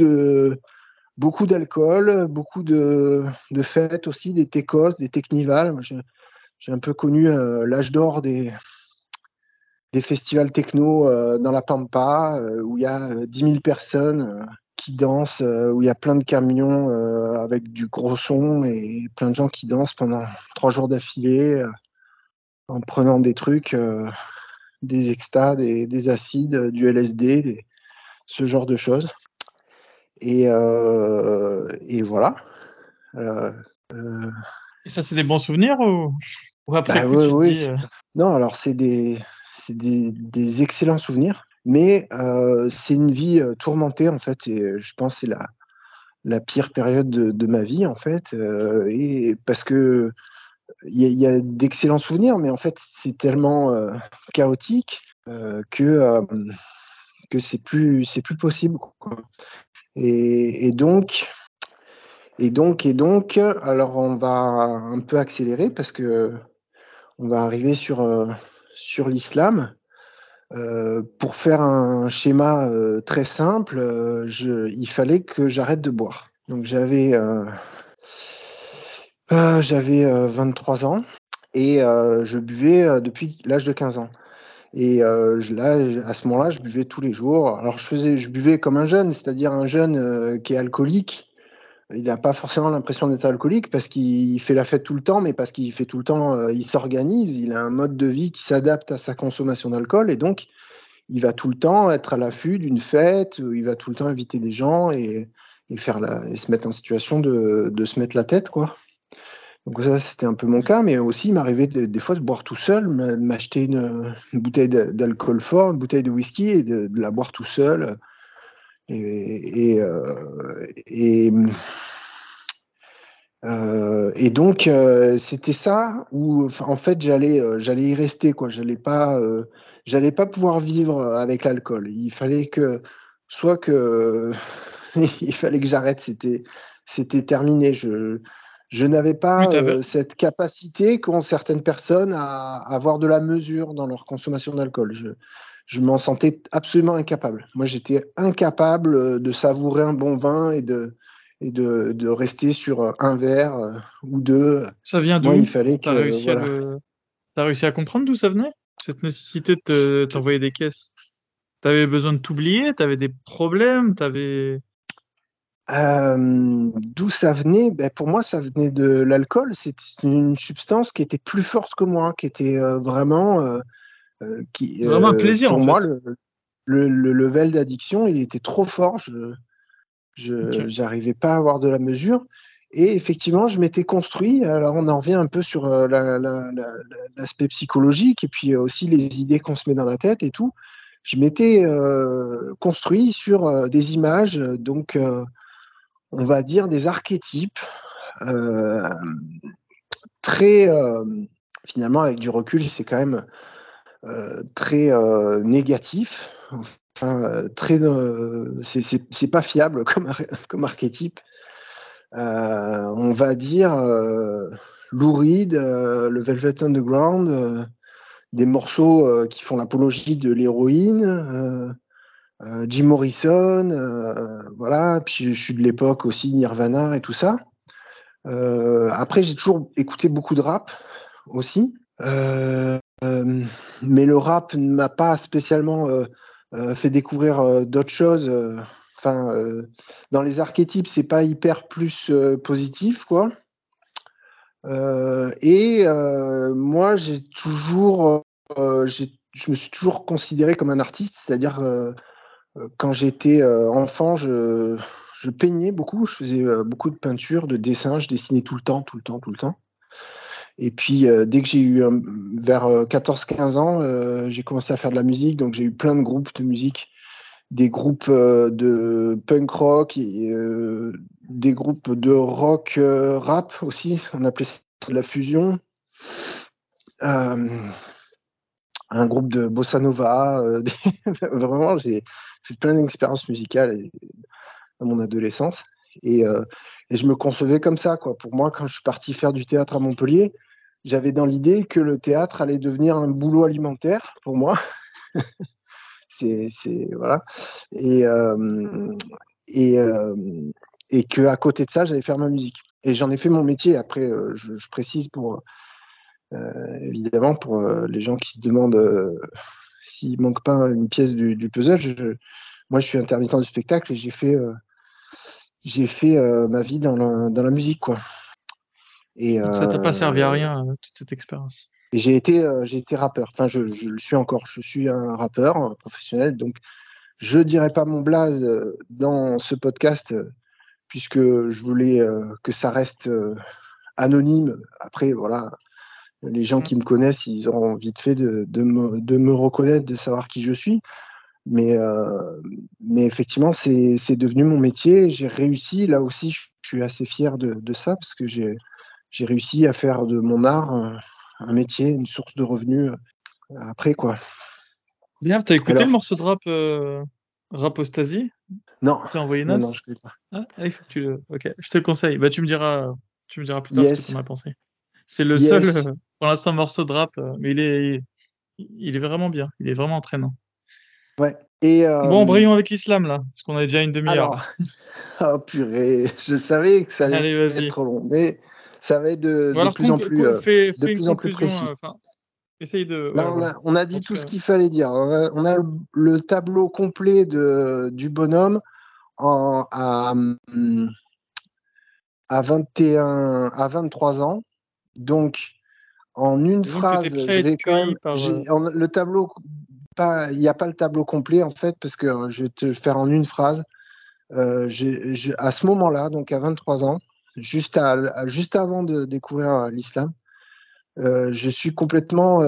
d'alcool, beaucoup de, fêtes aussi, des técos, des technivals. J'ai un peu connu euh, l'âge d'or des, festivals techno euh, dans la Pampa, euh, où il y a 10 000 personnes qui dansent, où il y a plein de camions avec du gros son et plein de gens qui dansent pendant trois jours d'affilée en prenant des trucs, des extas, des, acides, du LSD, ce genre de choses. Et, euh, et voilà. Euh, euh, et ça, c'est des bons souvenirs ou, ou après bah, oui, oui, Non, alors c'est des, des, des, excellents souvenirs, mais c'est une vie tourmentée en fait. Et je pense que c'est la, la pire période de, de, ma vie en fait. et parce que il y a, a d'excellents souvenirs, mais en fait c'est tellement chaotique que que c'est plus c'est plus possible. Quoi. Et, donc, et donc, et donc, alors on va un peu accélérer parce que on va arriver sur euh, sur l'islam. Euh, pour faire un schéma euh, très simple, il fallait que j'arrête de boire. Donc j'avais J'avais 23 ans et je buvais depuis l'âge de 15 ans. Et là, à ce moment-là, je buvais tous les jours. Alors, je faisais, je buvais comme un jeune, c'est-à-dire un jeune qui est alcoolique. Il n'a pas forcément l'impression d'être alcoolique parce qu'il fait la fête tout le temps, mais parce qu'il fait tout le temps, il s'organise. Il a un mode de vie qui s'adapte à sa consommation d'alcool et donc il va tout le temps être à l'affût d'une fête, il va tout le temps inviter des gens et, faire la, et se mettre en situation de, de, se mettre la tête, quoi. Donc ça, c'était un peu mon cas, mais aussi il m'arrivait des fois de boire tout seul, m'acheter une, bouteille d'alcool fort, une bouteille de whisky et de, la boire tout seul. Et, euh, euh, donc euh, c'était ça où en fait j'allais j'allais y rester quoi. J'allais pas j'allais pas pouvoir vivre avec l'alcool. Il fallait que soit que [laughs] il fallait que j'arrête. C'était terminé. Je n'avais pas euh, cette capacité qu'ont certaines personnes à, avoir de la mesure dans leur consommation d'alcool. Je, je m'en sentais absolument incapable. Moi, j'étais incapable de savourer un bon vin et de, et de, de rester sur un verre euh, ou deux. Ça vient d'où il fallait que. réussi, as réussi à comprendre d'où ça venait Cette nécessité de t'envoyer des caisses? T'avais besoin de t'oublier? T'avais des problèmes? T'avais. Euh, D'où ça venait? Ben Pour moi, ça venait de l'alcool. C'est une substance qui était plus forte que moi, qui était euh, vraiment. Euh, euh qui, vraiment un plaisir. Pour en moi, le, le, le, level d'addiction, il était trop fort. Je je n'arrivais pas à avoir de la mesure. Et effectivement, je m'étais construit. Alors, on en revient un peu sur l'aspect psychologique et puis aussi les idées qu'on se met dans la tête et tout. Je m'étais euh, construit sur des images, donc on va dire des archétypes euh, très euh, finalement avec du recul c'est quand même euh, très négatif. Enfin très c'est pas fiable comme comme archétype. On va dire louride le Velvet Underground des morceaux qui font l'apologie de l'héroïne Jim Morrison, euh, voilà. Puis je suis de l'époque aussi Nirvana et tout ça. Euh, après, j'ai toujours écouté beaucoup de rap aussi, mais le rap ne m'a pas spécialement fait découvrir d'autres choses. Enfin, dans les archétypes, c'est pas hyper plus positif, quoi. et moi, j'ai toujours, je me suis toujours considéré comme un artiste, c'est-à-dire euh, quand j'étais euh, enfant, je, peignais beaucoup, je faisais euh, beaucoup de peinture, de dessin, je dessinais tout le temps, tout le temps, tout le temps. Et puis dès que j'ai eu vers 14-15 ans, j'ai commencé à faire de la musique, donc j'ai eu plein de groupes de musique, des groupes de punk rock, des groupes de rock rap aussi, on appelait ça de la fusion. un groupe de bossa nova, [laughs] vraiment j'ai fait plein d'expériences musicales dans mon adolescence. Et, euh, et, je me concevais comme ça. Quoi. Pour moi, quand je suis parti faire du théâtre à Montpellier, j'avais dans l'idée que le théâtre allait devenir un boulot alimentaire pour moi. [laughs] c'est, voilà. Et, euh, et, euh, et à côté de ça, j'allais faire ma musique. Et j'en ai fait mon métier. Après, euh, je, je, précise pour évidemment pour les gens qui se demandent s'il manque pas une pièce du, du puzzle, je, moi je suis intermittent du spectacle et j'ai fait, euh, j'ai fait euh, ma vie dans la, dans la musique quoi. Et, Donc ça t'a pas servi à euh, rien toute cette expérience? Et j'ai été, j'ai été rappeur. Enfin, je, je, le suis encore. Je suis un rappeur professionnel. Donc, je dirais pas mon blaze dans ce podcast puisque je voulais que ça reste anonyme. Après, voilà, les gens qui me connaissent, ils auront vite fait de, de, me, de me reconnaître, de savoir qui je suis. Mais, euh, mais effectivement, c'est devenu mon métier. J'ai réussi. Là aussi, je suis assez fier de, de ça parce que j'ai réussi à faire de mon art un, un, métier, une source de revenus euh, après, quoi. Bien, t'as écouté le morceau de rap euh, Rapostasie Non. T'as envoyé note Non, je ne pas. Ah, il faut que tu le... Ok, je te le conseille. Bah, tu me diras, tu me diras plus tard ce que tu en as pensé. C'est le seul, euh, pour l'instant, morceau de rap, euh, mais il est, il est vraiment bien. Il est vraiment entraînant. Ouais. Et euh... Bon, brillons avec l'islam là, parce qu'on a déjà une demi-heure. [laughs] oh purée, je savais que ça allait, être trop long. Mais ça va être de, plus en plus, de plus en plus précis. essaye de. on, a, dit tout ce qu'il fallait dire. On a, le tableau complet de, du bonhomme en, à, à 21, à 23 ans. Donc, en une phrase, quand même. Euh, le tableau, il n'y a pas le tableau complet en fait, parce que je vais te faire en une phrase. Euh, à ce moment-là, donc à 23 ans, juste, à, juste avant de découvrir l'islam, euh, je suis complètement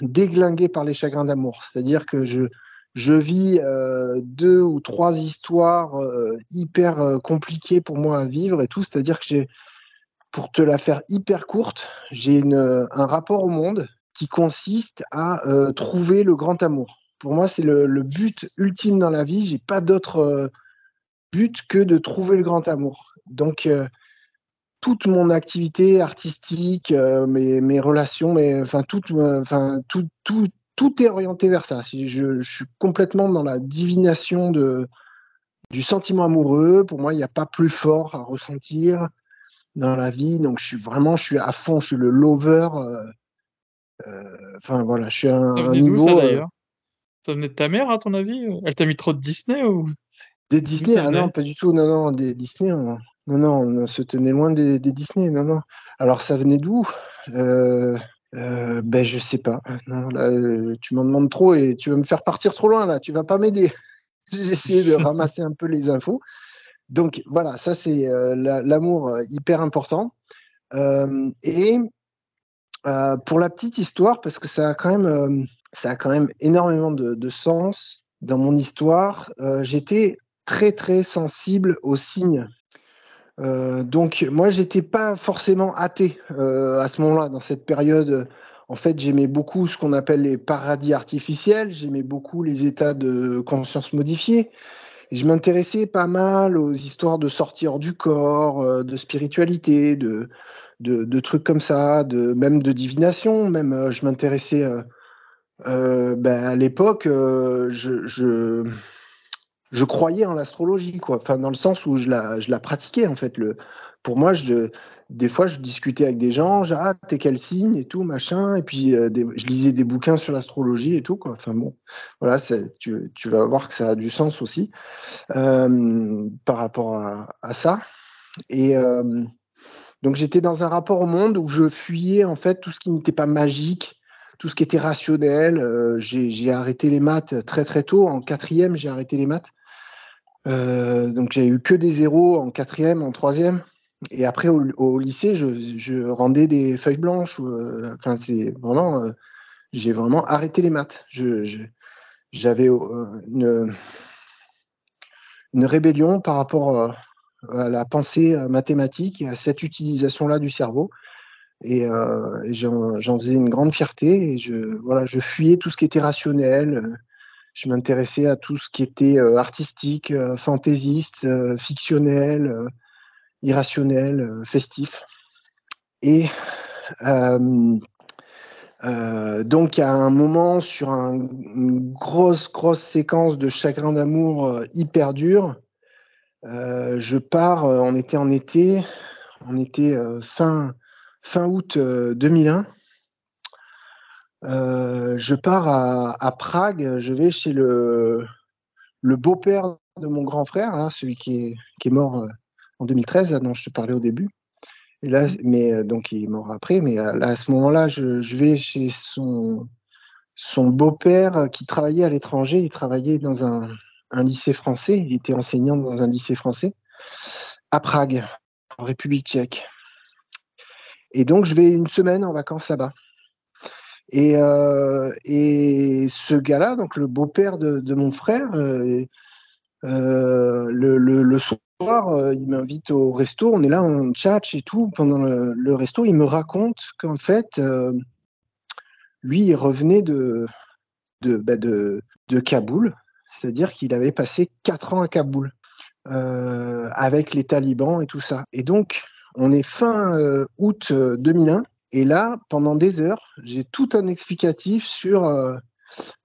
déglingué par les chagrins d'amour. C'est-à-dire que je, je vis deux ou trois histoires hyper compliquées pour moi à vivre et tout. C'est-à-dire que j'ai pour te la faire hyper courte, j'ai un rapport au monde qui consiste à euh, trouver le grand amour. Pour moi, c'est le, but ultime dans la vie. J'ai pas d'autre euh, but que de trouver le grand amour. Donc, euh, toute mon activité artistique, mes, relations, enfin, tout, est orienté vers ça. Je, suis complètement dans la divination du sentiment amoureux. Pour moi, il n'y a pas plus fort à ressentir dans la vie. Donc, je suis vraiment, je suis à fond, je suis le lover. Euh, euh, enfin, voilà, je suis à un, niveau. Ça, euh, d'ailleurs? Ça venait de ta mère, à ton avis? Elle t'a mis trop de Disney ou? Des Disney Ah non, pas du tout. Non, non, des Disney. Non, non, on se tenait loin des, Disney. Non, non. Alors, ça venait d'où? Euh, ben je sais pas. Non, là, tu m'en demandes trop et tu vas me faire partir trop loin là. Tu vas pas m'aider. [laughs] J'ai essayé de ramasser un peu les infos. Donc voilà, ça c'est euh, l'amour euh, hyper important. Euh, et pour la petite histoire, parce que ça a quand même, énormément de, sens dans mon histoire, j'étais très très sensible aux signes. donc moi j'étais pas forcément athée à ce moment-là, dans cette période. En fait, j'aimais beaucoup ce qu'on appelle les paradis artificiels, j'aimais beaucoup les états de conscience modifiés je m'intéressais pas mal aux histoires de sortir du corps, euh, de spiritualité, de, trucs comme ça, de même de divination. Même, euh, je m'intéressais euh, ben, à l'époque, je, croyais en l'astrologie, quoi. Enfin, dans le sens où je la, pratiquais en fait. Pour moi, je, des fois, je discutais avec des gens, genre, ah, t'es quel signe et tout, machin. Et puis, euh, je lisais des bouquins sur l'astrologie et tout, quoi. Enfin bon, voilà, tu, vas voir que ça a du sens aussi euh, par rapport à, ça. Et euh, donc, j'étais dans un rapport au monde où je fuyais, en fait, tout ce qui n'était pas magique, tout ce qui était rationnel. j'ai arrêté les maths très, très tôt. En quatrième, j'ai arrêté les maths. donc, j'ai eu que des zéros en quatrième, en troisième et après au, lycée, je, rendais des feuilles blanches. Euh, enfin, c'est vraiment, euh, j'ai vraiment arrêté les maths. j'avais euh, une, rébellion par rapport à la pensée mathématique et à cette utilisation-là du cerveau. Et j'en faisais une grande fierté. Et je, voilà, je fuyais tout ce qui était rationnel. Je m'intéressais à tout ce qui était artistique, fantaisiste, fictionnel irrationnel, euh, festif. Et euh, euh, donc à un moment sur une grosse grosse séquence de chagrin d'amour hyper dur, je pars. on était en été, on était fin août 2001. je pars à, Prague. Je vais chez le beau-père de mon grand frère, hein, celui qui est mort en 2013, dont je te parlais au début. Et là, mais euh, donc il est mort après, mais euh, à, ce moment-là, je, vais chez son, son beau-père qui travaillait à l'étranger. Il travaillait dans un, un, lycée français. Il était enseignant dans un lycée français à Prague, en République tchèque. Et donc, je vais une semaine en vacances là-bas. Et, euh, et ce gars-là, donc le beau-père de, de, mon frère, euh, euh, le, le, le, soir, euh, il m'invite au resto, on est là, on chat et tout. Pendant le, resto, il me raconte qu'en fait, euh, lui, il revenait de, de, bah de, de Kaboul, c'est-à-dire qu'il avait passé quatre ans à Kaboul euh, avec les talibans et tout ça. Et donc, on est fin août 2001, et là, pendant des heures, j'ai tout un explicatif sur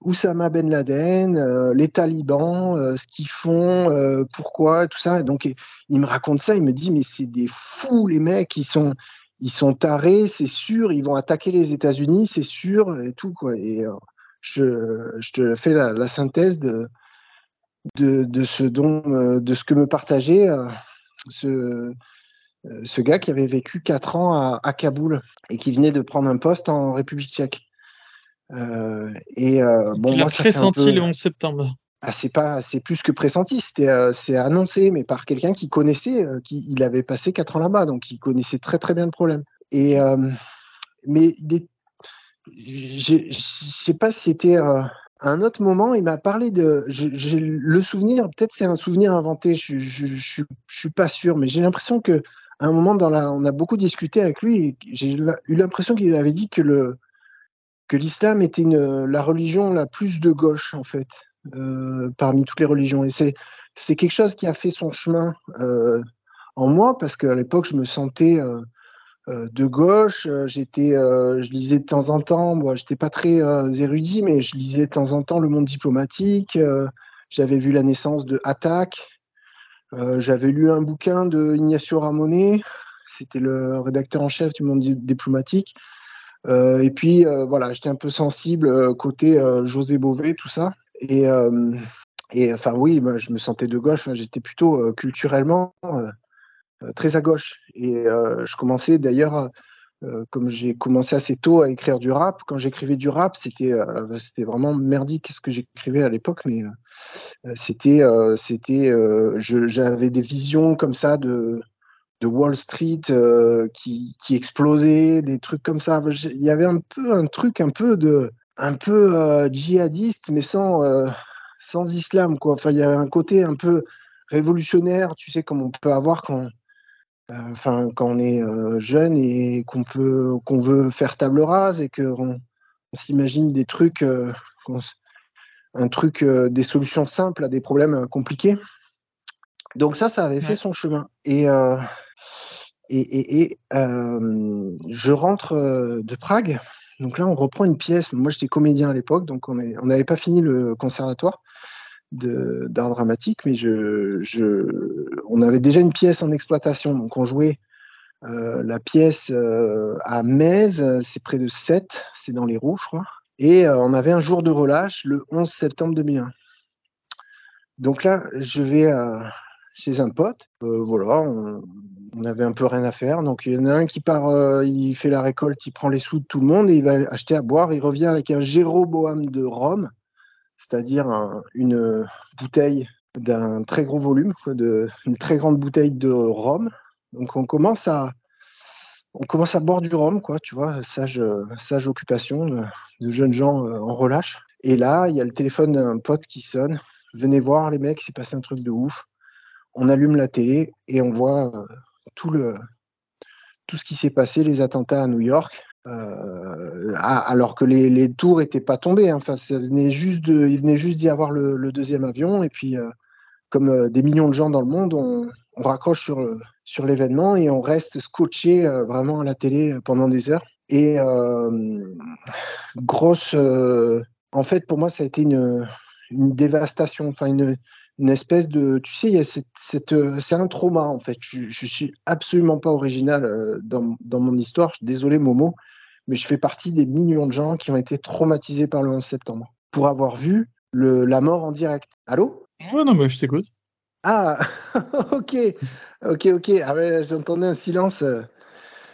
Oussama Ben Laden, euh, les talibans, euh, ce qu'ils font, euh, pourquoi, tout ça. donc il me raconte ça, il me dit mais c'est des fous les mecs, ils sont ils sont tarés, c'est sûr, ils vont attaquer les États-Unis, c'est sûr, et tout quoi. Et je, te fais la, synthèse de, ce dont, de ce que me partageait ce, gars qui avait vécu quatre ans à, à, Kaboul et qui venait de prendre un poste en République tchèque. Euh, et euh, bon, il a pressenti peu... le 11 septembre. Ah, c'est pas, c'est plus que pressenti, c'était, euh, c'est annoncé, mais par quelqu'un qui connaissait, euh, qui, il avait passé quatre ans là-bas, donc il connaissait très très bien le problème. Et euh, mais il est, je sais pas si c'était un autre moment, il m'a parlé de, j'ai le souvenir, peut-être c'est un souvenir inventé, je, je, je, je suis pas sûr, mais j'ai l'impression que à un moment dans la, on a beaucoup discuté avec lui, j'ai eu l'impression qu'il avait dit que le que l'islam était une, la religion la plus de gauche en fait euh, parmi toutes les religions. Et c'est c'est quelque chose qui a fait son chemin euh, en moi parce qu'à l'époque je me sentais euh, de gauche. J'étais, je lisais de temps en temps. Moi, j'étais pas très érudit, mais je lisais de temps en temps le Monde diplomatique. J'avais vu la naissance de Attaque. J'avais lu un bouquin de Ignacio Ramonet. C'était le rédacteur en chef du Monde diplomatique. Euh, et puis euh, voilà, j'étais un peu sensible euh, côté José Bové, tout ça. Et, et enfin oui, je me sentais de gauche. J'étais plutôt culturellement très à gauche. Et je commençais d'ailleurs comme j'ai commencé assez tôt à écrire du rap, quand j'écrivais du rap, c'était euh, c'était vraiment merdique ce que j'écrivais à l'époque, mais euh, c'était c'était j'avais des visions comme ça de de Wall Street euh, qui, qui explosait, des trucs comme ça. Il y avait un peu un truc un peu de un peu euh, djihadiste, mais sans euh, sans islam quoi. Enfin, il y avait un côté un peu révolutionnaire, tu sais, comme on peut avoir quand enfin quand on est jeune et qu'on peut qu'on veut faire table rase et que on, s'imagine des trucs un truc des solutions simples à des problèmes compliqués. Donc ça, ça avait ouais. fait son chemin. Et et, euh, je rentre euh, de Prague. Donc là, on reprend une pièce. Moi, j'étais comédien à l'époque, donc on n'avait pas fini le conservatoire d'art dramatique, mais je, on avait déjà une pièce en exploitation. Donc on jouait euh, la pièce à Metz, c'est près de 7, c'est dans les roues, je crois. Et on avait un jour de relâche le 11 septembre 2001. Donc là, je vais chez un pote. Euh, voilà, on, on, avait un peu rien à faire. Donc il y en a un qui part, euh, il fait la récolte, il prend les sous de tout le monde et il va acheter à boire. Il revient avec un Jéroboam de Rome, c'est-à-dire un, une bouteille d'un très gros volume, une très grande bouteille de rhum. Donc on commence à on commence à boire du rhum, quoi, tu vois, sage, sage occupation de, de jeunes gens euh, en relâche. Et là, il y a le téléphone d'un pote qui sonne. Venez voir les mecs, c'est passé un truc de ouf on allume la télé et on voit euh, tout le tout ce qui s'est passé, les attentats à New York, euh, alors que les, tours étaient pas tombées. Hein. Enfin, ça venait juste de, il venait juste d'y avoir le, deuxième avion et puis euh, comme des millions de gens dans le monde, on, raccroche sur sur l'événement et on reste scotché vraiment à la télé pendant des heures. Et grosse, en fait, pour moi, ça a été une une dévastation, enfin une une espèce de, tu sais, il y a cette, cette euh, c'est un trauma en fait. Je, je suis absolument pas original euh, dans, dans mon histoire. Désolé Momo, mais je fais partie des millions de gens qui ont été traumatisés par le 11 septembre pour avoir vu le, la mort en direct. Allô? Ouais, non, mais je t'écoute. Ah, [laughs] ok, ok, ok. Ah j'entendais un silence. Euh,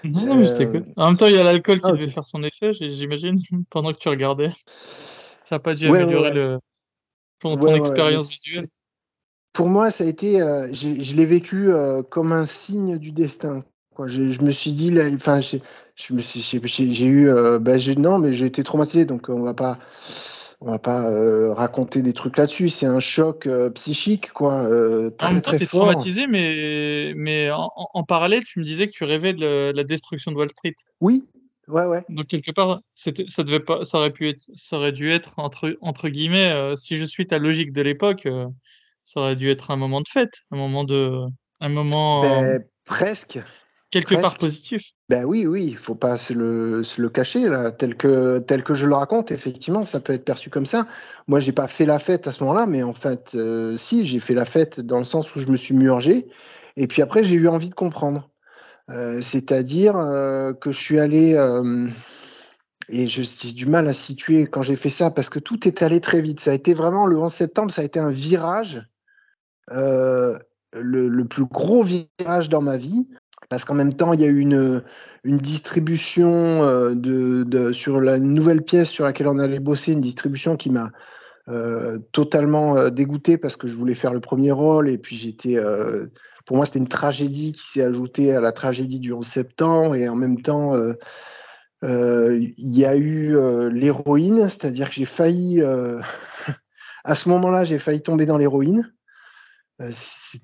non, non, mais je t'écoute. En même temps, il y a l'alcool qui ah, okay. devait faire son effet, j'imagine, [laughs] pendant que tu regardais. Ça n'a pas dû ouais, améliorer ouais. le, ton, ton expérience visuelle pour moi, ça a été, euh, je l'ai vécu euh, comme un signe du destin. Quoi. Je, je me suis dit, enfin, je, je me suis, j'ai eu, euh, ben, non, mais j'ai été traumatisé, donc on va pas, on va pas raconter des trucs là-dessus. C'est un choc psychique, quoi, très en très fort. traumatisé, mais mais en, en, parallèle, tu me disais que tu rêvais de la, de la destruction de Wall Street. Oui, ouais, ouais. Donc quelque part, ça devait pas, ça aurait pu être, ça aurait dû être entre entre guillemets, euh, si je suis ta logique de l'époque. Euh, ça aurait dû être un moment de fête, un moment de, un moment ben, presque quelque presque. part positif. Ben oui, oui, il faut pas se le, se le cacher là, tel que tel que je le raconte. Effectivement, ça peut être perçu comme ça. Moi, j'ai pas fait la fête à ce moment-là, mais en fait, euh, si, j'ai fait la fête dans le sens où je me suis murgé, et puis après, j'ai eu envie de comprendre. C'est-à-dire que je suis allé et j'ai du mal à situer quand j'ai fait ça parce que tout est allé très vite. Ça a été vraiment le 11 septembre, ça a été un virage, euh, le, le, plus gros virage dans ma vie. Parce qu'en même temps, il y a eu une, distribution euh, de, sur la nouvelle pièce sur laquelle on allait bosser, une distribution qui m'a euh, totalement euh, dégoûté parce que je voulais faire le premier rôle et puis j'étais, euh, pour moi, c'était une tragédie qui s'est ajoutée à la tragédie du 11 septembre et en même temps, euh, il y a eu euh, l'héroïne, c'est-à-dire que j'ai failli, euh, [laughs] à ce moment-là, j'ai failli tomber dans l'héroïne.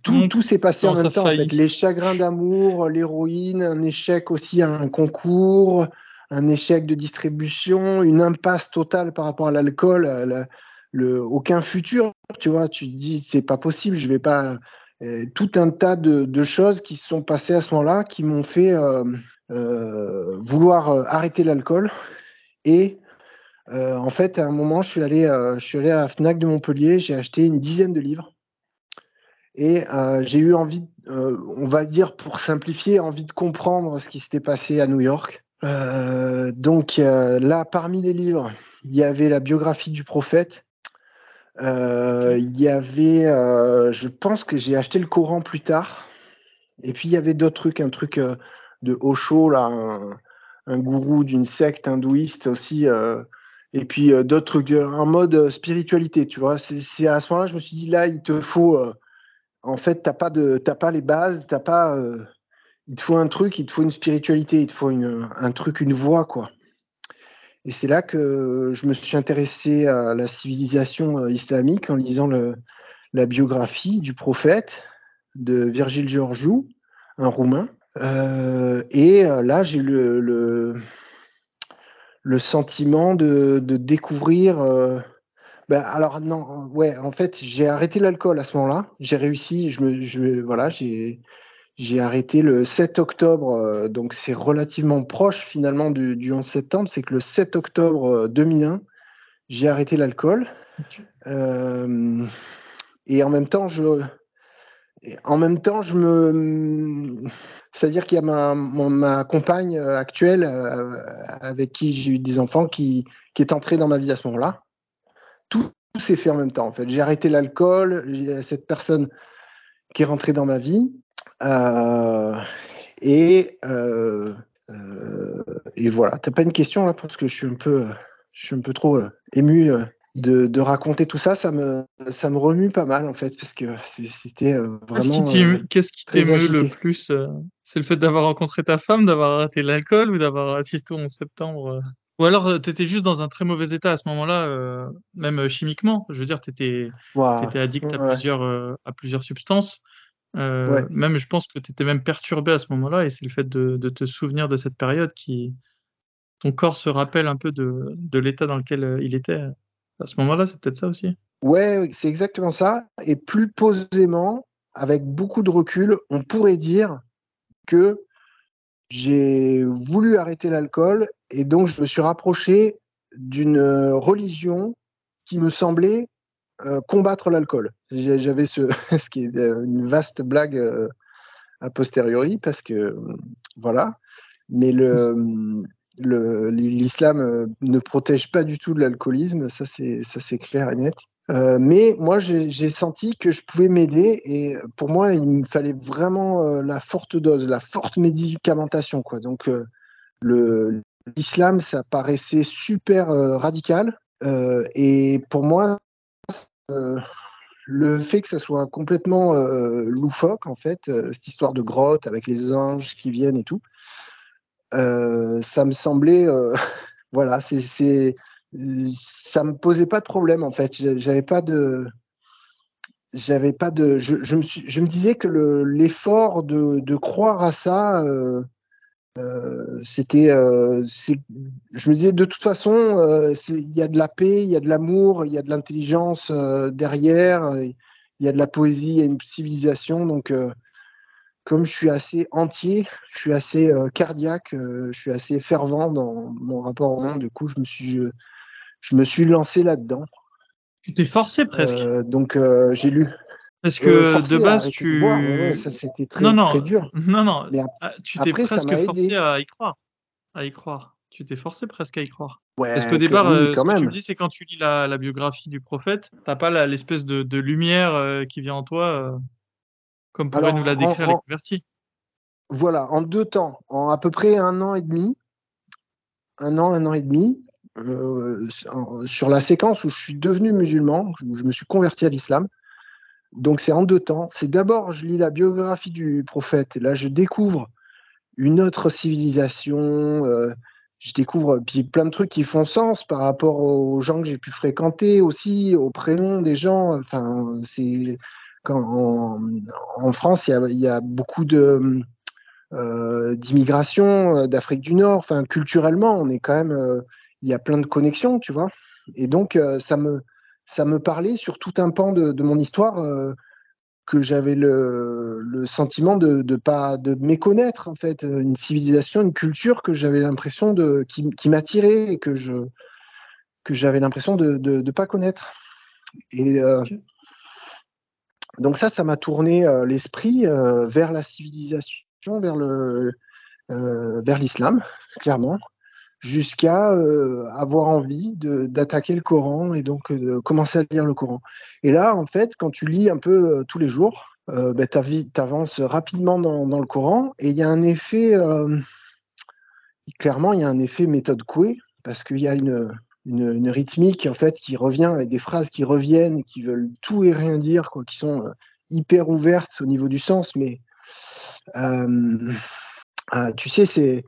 Tout, mmh. tout s'est passé en même temps. En fait. Les chagrins d'amour, l'héroïne, un échec aussi à un concours, un échec de distribution, une impasse totale par rapport à l'alcool, le, aucun futur. Tu vois, tu te dis c'est pas possible, je vais pas. tout un tas de, de, choses qui se sont passées à ce moment-là qui m'ont fait euh, euh, vouloir euh, arrêter l'alcool. Et euh, en fait, à un moment, je suis allé, je suis allé à la Fnac de Montpellier, j'ai acheté une dizaine de livres. Et j'ai eu envie, on va dire pour simplifier, envie de comprendre ce qui s'était passé à New York. donc là, parmi les livres, il y avait la biographie du prophète. il y avait, je pense que j'ai acheté le Coran plus tard. Et puis il y avait d'autres trucs, un truc de Osho, là, un, gourou d'une secte hindouiste aussi, euh, et puis euh, d'autres trucs, en mode spiritualité, tu vois. C'est à ce moment-là, je me suis dit, là, il te faut, euh, en fait, t'as pas de, t'as pas les bases, t'as pas, il te faut un truc, il te faut une spiritualité, il te faut une, un truc, une voie, quoi. Et c'est là que je me suis intéressé à la civilisation islamique en lisant le, la biographie du prophète de Virgile Georgiou, un Roumain, euh, et euh, là, j'ai le, le, le, sentiment de, de découvrir. Euh, ben, alors non, ouais, en fait, j'ai arrêté l'alcool à ce moment-là. J'ai réussi. Je me, je, voilà, j'ai j'ai arrêté le 7 octobre, donc c'est relativement proche finalement du, du 11 septembre. C'est que le 7 octobre 2001, j'ai arrêté l'alcool. Euh, et en même temps, je, en même temps, je me, c'est-à-dire qu'il y a ma, ma compagne euh, actuelle euh, avec qui j'ai eu des enfants qui, qui est entrée dans ma vie à ce moment-là. Tout, s'est fait en même temps. En fait, j'ai arrêté l'alcool. Cette personne qui est rentrée dans ma vie euh, et euh, euh, et voilà. T'as pas une question là parce que je suis un peu je suis un peu trop ému de, de, raconter tout ça, ça me, ça me remue pas mal en fait, parce que c'était vraiment. Qu'est-ce qui t'émeut le plus C'est le fait d'avoir rencontré ta femme, d'avoir arrêté l'alcool ou d'avoir assisté au 11 septembre Ou alors t'étais juste dans un très mauvais état à ce moment-là, même chimiquement. Je veux dire, t'étais étais addict à plusieurs à plusieurs substances. Même, je pense que t'étais même perturbé à ce moment-là, et c'est le fait de, de, te souvenir de cette période qui ton corps se rappelle un peu de, de l'état dans lequel il était à ce moment-là, c'est peut-être ça aussi. Ouais, c'est exactement ça. Et plus posément, avec beaucoup de recul, on pourrait dire que j'ai voulu arrêter l'alcool et donc je me suis rapproché d'une religion qui me semblait euh, combattre l'alcool. J'avais [laughs] ce, qui est euh, une vaste blague euh, a posteriori parce que voilà. Mais l'islam euh, ne protège pas du tout de l'alcoolisme, ça c'est ça c'est clair et net. Euh, mais moi j'ai senti que je pouvais m'aider et pour moi il me fallait vraiment euh, la forte dose, la forte médicamentation. Donc euh, l'islam ça paraissait super radical et pour moi le fait que ça soit complètement loufoque en fait cette histoire de grotte avec les anges qui viennent et tout ça me semblait, [laughs] voilà, c'est, ça me posait pas de problème en fait. J'avais pas de, j'avais pas de, je, je, me suis, je me disais que le, l'effort de, de croire à ça, euh, euh, c'était, euh, je me disais de toute façon, il y a de la paix, il y a de l'amour, il y a de l'intelligence derrière, il y a de la poésie, il y a une civilisation, donc comme je suis assez entier, je suis assez cardiaque, je suis assez fervent dans mon rapport au monde. Du coup, je me suis, me suis lancé là-dedans. Tu t'es forcé presque. Euh, donc, j'ai lu. Parce que de base, tu. ça, c'était très, très dur. Non, non. Ah, tu t'es presque forcé à y croire. À y croire. Tu t'es forcé presque à y croire. Parce qu'au départ, euh, ce que tu me dis, c'est quand tu lis la, biographie du prophète, t'as pas l'espèce de, lumière euh, qui vient en toi, euh, comme pourrait nous la décrire les convertis. Voilà, en deux temps, en à peu près un an et demi, un an, un an et demi, sur la séquence où je suis devenu musulman, où je me suis converti à l'islam. Donc c'est en deux temps. C'est d'abord, je lis la biographie du prophète, là je découvre une autre civilisation, je découvre puis plein de trucs qui font sens par rapport aux gens que j'ai pu fréquenter aussi, aux prénoms des gens. Enfin, c'est en, France, il y a, beaucoup de euh, d'immigration euh, d'Afrique du Nord. Enfin, culturellement, on est quand même, euh, il y a plein de connexions, tu vois. Et donc, ça me ça me parlait sur tout un pan de, de mon histoire que j'avais le, le, sentiment de, de pas de méconnaître en fait une civilisation, une culture que j'avais l'impression de qui, qui m'attirait et que je que j'avais l'impression de, de de pas connaître. Et euh, donc ça, ça m'a tourné euh, l'esprit euh, vers la civilisation, vers le euh, vers l'islam, clairement jusqu'à euh, avoir envie d'attaquer le Coran et donc euh, de commencer à lire le Coran. Et là, en fait, quand tu lis un peu euh, tous les jours, ben, tu avances rapidement dans, dans, le Coran et il y a un effet, clairement, il y a un effet méthode Coué parce qu'il y a une, une, rythmique en fait qui revient avec des phrases qui reviennent, qui veulent tout et rien dire, quoi, qui sont hyper ouvertes au niveau du sens, mais tu sais, c'est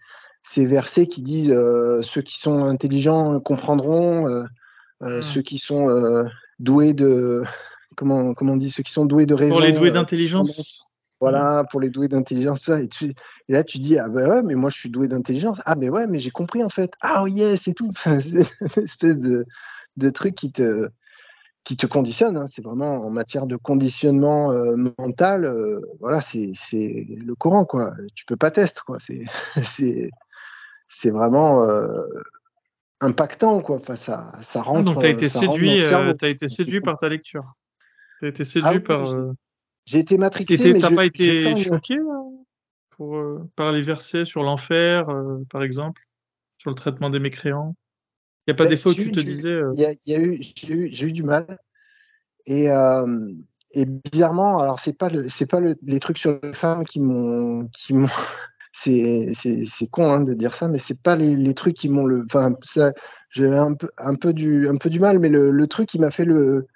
ces versets qui disent euh, ceux qui sont intelligents comprendront, euh, euh, hmm. ceux qui sont doués de comment comment on dit ceux qui sont doués de raison. Pour les doués d'intelligence. Voilà, pour les doués d'intelligence. Et, et, là, tu dis, ah ben ouais, mais moi, je suis doué d'intelligence. Ah ben ouais, mais j'ai compris, en fait. Ah oh yes, c'est tout. [laughs] c'est une espèce de, de truc qui te, qui te conditionne. Hein. C'est vraiment en matière de conditionnement mental. voilà, c'est le courant, quoi. Tu peux pas tester, quoi. C'est [laughs] c'est vraiment euh, impactant, quoi. Enfin, ça, ça ah, rentre. donc, tu as été séduit, euh, as été séduit par ta lecture. Tu as été séduit ah par. Euh, j'ai été matrixé. Tu n'as pas été choqué pour, par les versets sur l'enfer, par exemple, sur le traitement des mécréants? Il n'y a pas ben, des fois où tu te disais. Il y, a, eu, j'ai eu, eu, du mal. Et, et bizarrement, alors c'est pas le, c'est pas le, les trucs sur les femmes qui m'ont, qui m'ont, c'est con hein, de dire ça, mais c'est pas les, les, trucs qui m'ont le. Enfin, ça, j'ai un peu, un peu du, un peu du mal, mais le, le truc qui m'a fait le,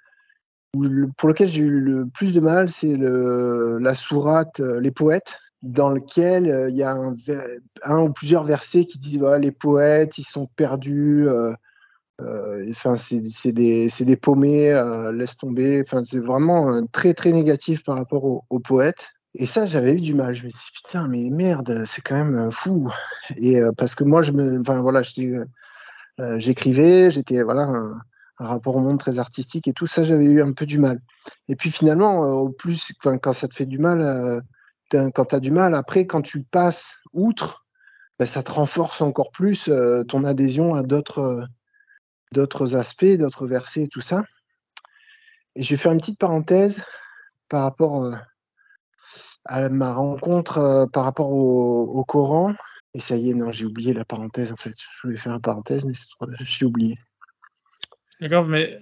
pour lequel j'ai eu le plus de mal, c'est la sourate euh, Les Poètes, dans lequel euh, il y a un, un, ou plusieurs versets qui disent les poètes, ils sont perdus. Euh, enfin, c'est des, des paumés, laisse tomber. Enfin, c'est vraiment très très négatif par rapport aux poètes. Et ça, j'avais eu du mal. Je me suis dit, putain, mais merde, c'est quand même euh, fou. Et euh, parce que moi, je me, enfin voilà, euh, j'écrivais, j'étais voilà un, rapport au monde très artistique et tout ça, j'avais eu un peu du mal. Et puis finalement, au plus, quand ça te fait du mal, quand tu as du mal, après, quand tu passes outre, ben, ça te renforce encore plus ton adhésion à d'autres d'autres aspects, d'autres versets et tout ça. Et je vais faire une petite parenthèse par rapport à ma rencontre euh, par rapport au, Coran. Et ça y est, non, j'ai oublié la parenthèse en fait. Je voulais faire une parenthèse, mais j'ai oublié. Grave, mais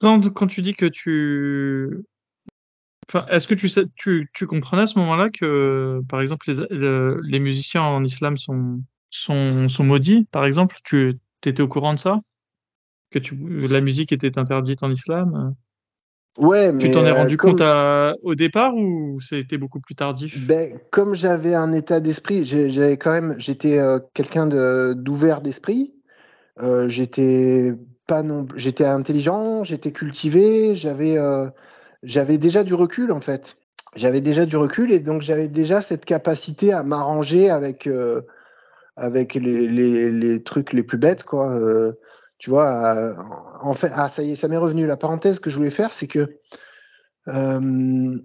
quand, quand tu dis que tu. Est-ce que tu, sais, tu, tu comprenais à ce moment-là que, par exemple, les, les musiciens en islam sont, sont, sont maudits, par exemple? Tu étais au courant de ça? Que la musique était interdite en islam? Ouais, mais tu t'en es rendu euh, compte au départ ou c'était beaucoup plus tardif? Ben, comme j'avais un état d'esprit, j'avais quand même, j'étais euh, quelqu'un d'ouvert d'esprit. Euh, j'étais pas non, j'étais intelligent, j'étais cultivé, j'avais euh, j'avais déjà du recul en fait. J'avais déjà du recul et donc j'avais déjà cette capacité à m'arranger avec avec les, les, les, trucs les plus bêtes quoi tu vois, euh, en fait, ah ça y est, ça m'est revenu. La parenthèse que je voulais faire, c'est que euh,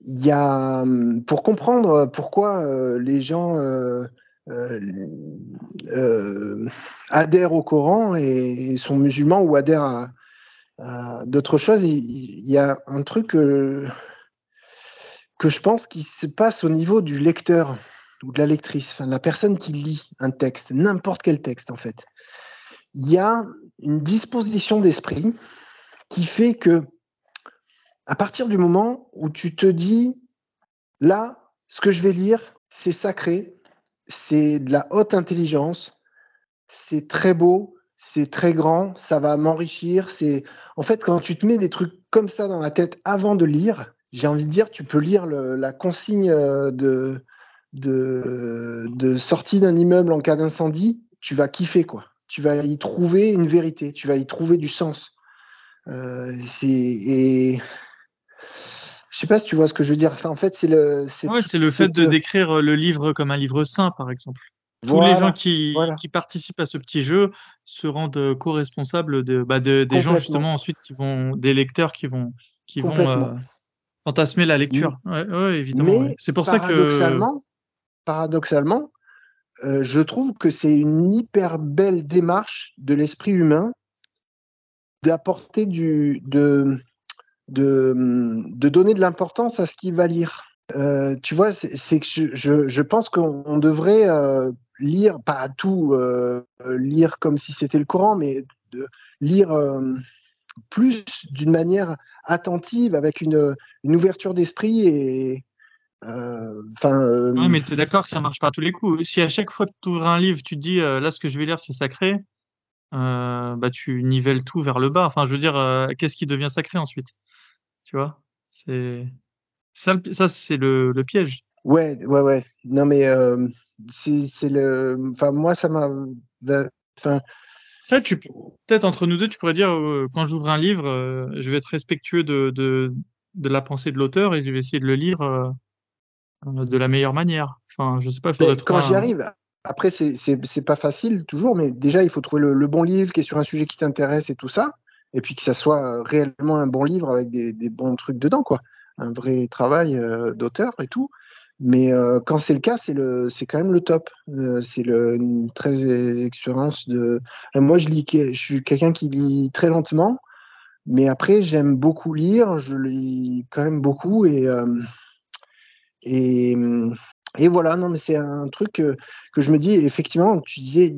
il pour comprendre pourquoi euh, les gens adhèrent au Coran et, sont musulmans ou adhèrent à, d'autres choses, il, y a un truc que je pense qui se passe au niveau du lecteur ou de la lectrice, enfin, la personne qui lit un texte, n'importe quel texte en fait. Il y a une disposition d'esprit qui fait que à partir du moment où tu te dis là, ce que je vais lire, c'est sacré, c'est de la haute intelligence, c'est très beau, c'est très grand, ça va m'enrichir. C'est en fait quand tu te mets des trucs comme ça dans la tête avant de lire, j'ai envie de dire, tu peux lire la consigne euh, de, de, sortie d'un immeuble en cas d'incendie, tu vas kiffer quoi. Tu vas y trouver une vérité, tu vas y trouver du sens. Euh, c'est et je sais pas si tu vois ce que je veux dire. en fait, c'est le. C'est c'est le fait de décrire le livre comme un livre saint, par exemple. Tous les gens qui, qui, participent à ce petit jeu se rendent co-responsables de, bah de, des gens justement ensuite qui vont, des lecteurs qui vont, qui vont euh, fantasmer la lecture. Ouais, ouais évidemment. C'est pour ça que. Paradoxalement, euh, je trouve que c'est une hyper belle démarche de l'esprit humain d'apporter du, de, de, de donner de l'importance à ce qu'il va lire. Euh, tu vois, c'est que je, pense qu'on devrait euh, lire, pas tout lire comme si c'était le Coran, mais de lire plus d'une manière attentive, avec une, une ouverture d'esprit et enfin. oui, mais tu es d'accord que ça marche pas à tous les coups. Si à chaque fois que tu ouvres un livre, tu te dis là ce que je vais lire c'est sacré, bah tu nivelles tout vers le bas. Enfin, je veux dire, qu'est-ce qui devient sacré ensuite? Tu vois? C'est ça, ça c'est le, le, piège. Ouais, ouais, ouais. Non, mais euh, c'est le. Enfin, moi, ça m'a. Enfin. tu peut-être entre nous deux, tu pourrais dire euh, quand j'ouvre un livre, euh, je vais être respectueux de, de, de la pensée de l'auteur et je vais essayer de le lire euh, de la meilleure manière. Enfin, je sais pas. Faudrait quand j'y arrive, après, c'est pas facile toujours, mais déjà, il faut trouver le, le, bon livre qui est sur un sujet qui t'intéresse et tout ça, et puis que ça soit réellement un bon livre avec des, des bons trucs dedans, quoi un vrai travail euh, d'auteur et tout. Mais euh, quand c'est le cas, c'est le, c'est quand même le top. Euh, c'est le, une très expérience de. moi, je lis, je suis quelqu'un qui lit très lentement, mais après, j'aime beaucoup lire. Je lis quand même beaucoup et et et voilà. Non, mais c'est un truc que, je me dis. Effectivement, tu disais,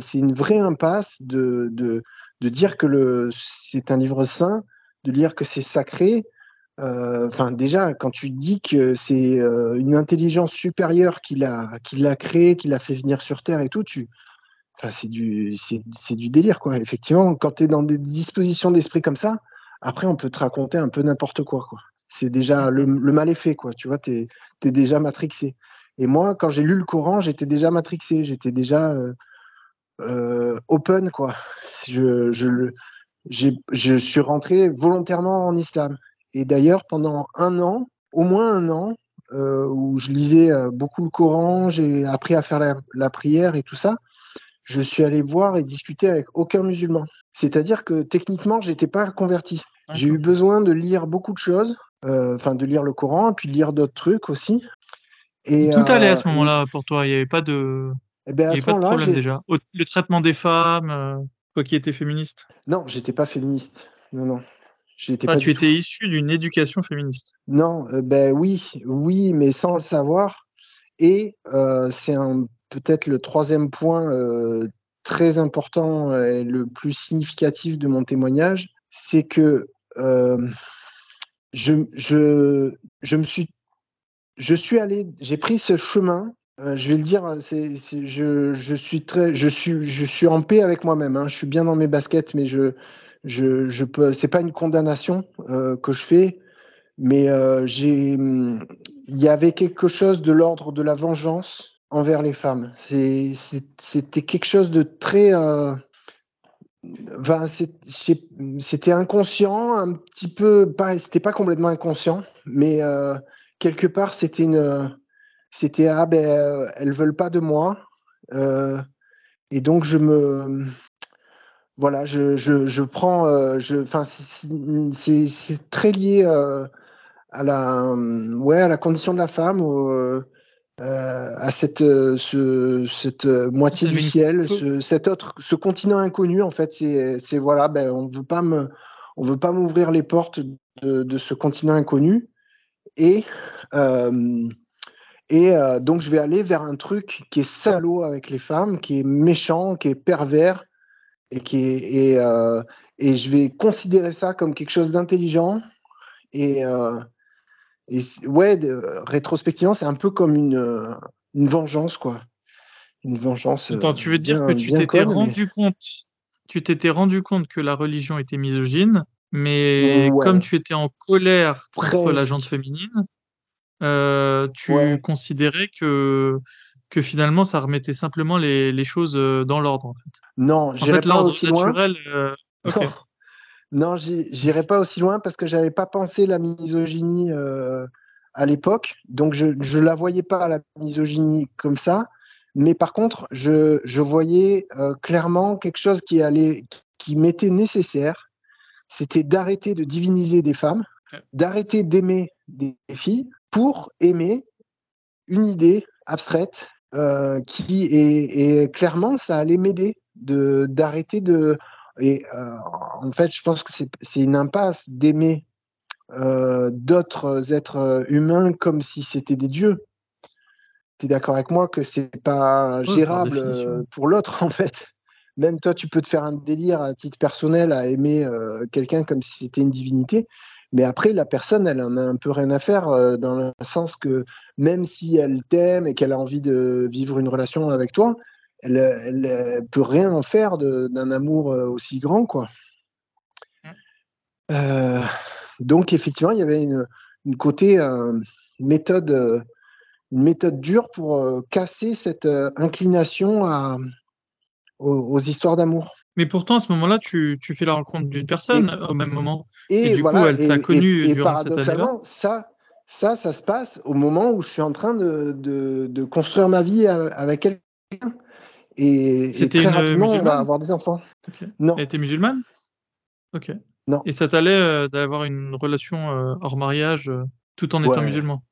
c'est une vraie impasse de dire que c'est un livre saint, de dire que c'est sacré. Euh, enfin, déjà, quand tu dis que c'est euh, une intelligence supérieure qui l'a, qui l'a créé, qui l'a fait venir sur Terre et tout, c'est du, c'est, du délire, quoi. Effectivement, quand tu es dans des dispositions d'esprit comme ça, après, on peut te raconter un peu n'importe quoi, quoi. C'est déjà le, mal est fait, quoi. Tu vois, t'es, es déjà matrixé. Et moi, quand j'ai lu le Coran, j'étais déjà matrixé, j'étais déjà euh, open, quoi. Je, je, je suis rentré volontairement en islam. Et d'ailleurs, pendant un an, au moins un an, euh, où je lisais euh, beaucoup le Coran, j'ai appris à faire la, prière et tout ça, je suis allé voir et discuter avec aucun musulman. C'est-à-dire que techniquement, j'étais pas converti. J'ai eu besoin de lire beaucoup de choses, euh, enfin de lire le Coran, et puis de lire d'autres trucs aussi. Et, tout allait à ce moment-là pour toi. Il n'y avait pas de, eh ben, avait pas de problème déjà. Le traitement des femmes, toi qui étais féministe. Non, j'étais pas féministe. Non, non. Ah, tu étais issu d'une éducation féministe. Non, euh, ben oui, oui, mais sans le savoir. Et euh, c'est peut-être le troisième point euh, très important et le plus significatif de mon témoignage, c'est que je, je, je me suis, je suis allé, j'ai pris ce chemin. je vais le dire, c'est, je, je suis très, je suis, je suis en paix avec moi-même. Hein, je suis bien dans mes baskets, mais je, je, je peux, c'est pas une condamnation euh, que je fais, mais euh, j'ai, il y avait quelque chose de l'ordre de la vengeance envers les femmes. C'est, c'était quelque chose de très, euh, enfin, c'était inconscient, un petit peu, c'était pas complètement inconscient, mais euh, quelque part c'était c'était ah ben elles veulent pas de moi, euh, et donc je me voilà, je, je, prends, euh, enfin, c'est très lié euh, à la, ouais, à la condition de la femme, euh, à cette, ce, cette moitié du ciel, ce, cet autre, ce continent inconnu. En fait, c'est, c'est voilà, ben, on veut pas me, on veut pas m'ouvrir les portes de, de, ce continent inconnu. Et, et donc, je vais aller vers un truc qui est salaud avec les femmes, qui est méchant, qui est pervers, et, qui est, et, et je vais considérer ça comme quelque chose d'intelligent. Et, et ouais, rétrospectivement, c'est un peu comme une, une vengeance, quoi. Une vengeance. Attends, tu veux dire que tu t'étais rendu compte, tu t'étais rendu compte que la religion était misogyne, mais comme tu étais en colère contre la gente féminine, euh, tu considérais que que finalement ça remettait simplement les, les choses euh, dans l'ordre en fait. Non, en fait l'ordre naturel. Euh, non, j'irai pas aussi loin parce que j'avais pas pensé la misogynie euh, à l'époque, donc je je la voyais pas la misogynie comme ça. Mais par contre, je, je voyais euh, clairement quelque chose qui allait, qui m'était nécessaire, c'était d'arrêter de diviniser des femmes, d'arrêter d'aimer des filles pour aimer une idée abstraite euh, qui est, et clairement ça allait m'aider de d'arrêter de et euh, en fait je pense que c'est une impasse d'aimer euh, d'autres êtres humains comme si c'était des dieux tu es d'accord avec moi que c'est pas gérable euh, pour l'autre [laughs] en fait. Même toi, tu peux te faire un délire à titre personnel à aimer euh, quelqu'un comme si c'était une divinité. Mais après, la personne, elle en a un peu rien à faire euh, dans le sens que même si elle t'aime et qu'elle a envie de vivre une relation avec toi, elle, elle, peut rien en faire d'un amour aussi grand, quoi. donc effectivement, il y avait une, une côté méthode une méthode dure pour euh, casser cette euh, inclination à, aux, histoires d'amour. Mais pourtant, à ce moment-là, tu, tu, fais la rencontre d'une personne au même moment. Et, du voilà, coup, elle t'a connu et, durant paradoxalement, ça, ça, ça se passe au moment où je suis en train de, de, de construire ma vie avec quelqu'un. Et, très rapidement, on va avoir des enfants. Non. Elle était musulmane? Ok. Non. Et ça t'allait euh, d'avoir une relation hors mariage tout en étant musulman?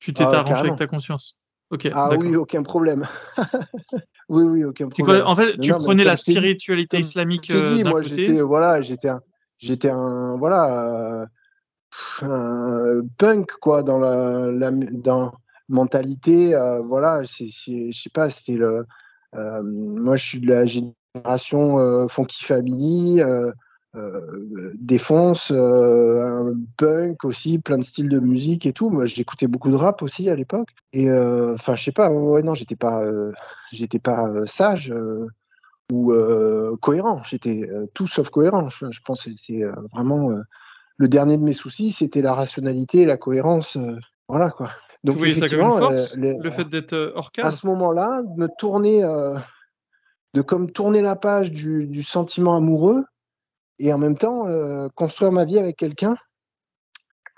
Tu t'es ah, arrangé avec ta conscience? Ok. Ah oui, aucun problème. [laughs] oui, oui, aucun problème. en fait, tu prenais la spiritualité islamique euh, dit, moi, j'étais, voilà, j'étais un, j'étais un, voilà, euh, punk quoi dans la, la dans mentalité, euh, voilà, c'est, je sais pas, c'était le, moi, je suis de la génération Funky Family. Euh, défonce, euh, un punk aussi, plein de styles de musique et tout. Moi, j'écoutais beaucoup de rap aussi à l'époque. Et euh, enfin, je sais pas, ouais, non, j'étais pas, j'étais pas sage ou cohérent. J'étais tout sauf cohérent. Je, pense que c'est vraiment le dernier de mes soucis, c'était la rationalité la cohérence. voilà quoi. Donc, comme une force, le fait d'être hors cadre? À ce moment-là, de me tourner, de comme tourner la page du, du sentiment amoureux et en même temps euh, construire ma vie avec quelqu'un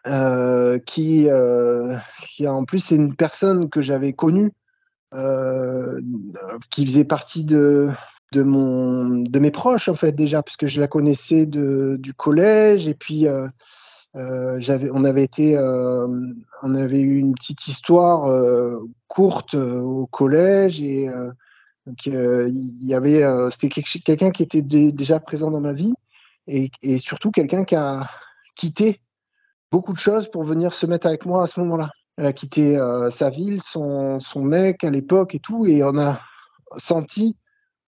euh, qui, euh, qui en plus c'est une personne que j'avais connue, euh, qui faisait partie de de mon de mes proches en fait déjà puisque je la connaissais de, du collège et puis euh, euh, j'avais on avait été on avait eu une petite histoire courte au collège et donc il y avait c'était quelqu'un qui était déjà présent dans ma vie et, surtout quelqu'un qui a quitté beaucoup de choses pour venir se mettre avec moi à ce moment-là. Elle a quitté euh, sa ville, son, son mec à l'époque et tout, et on a senti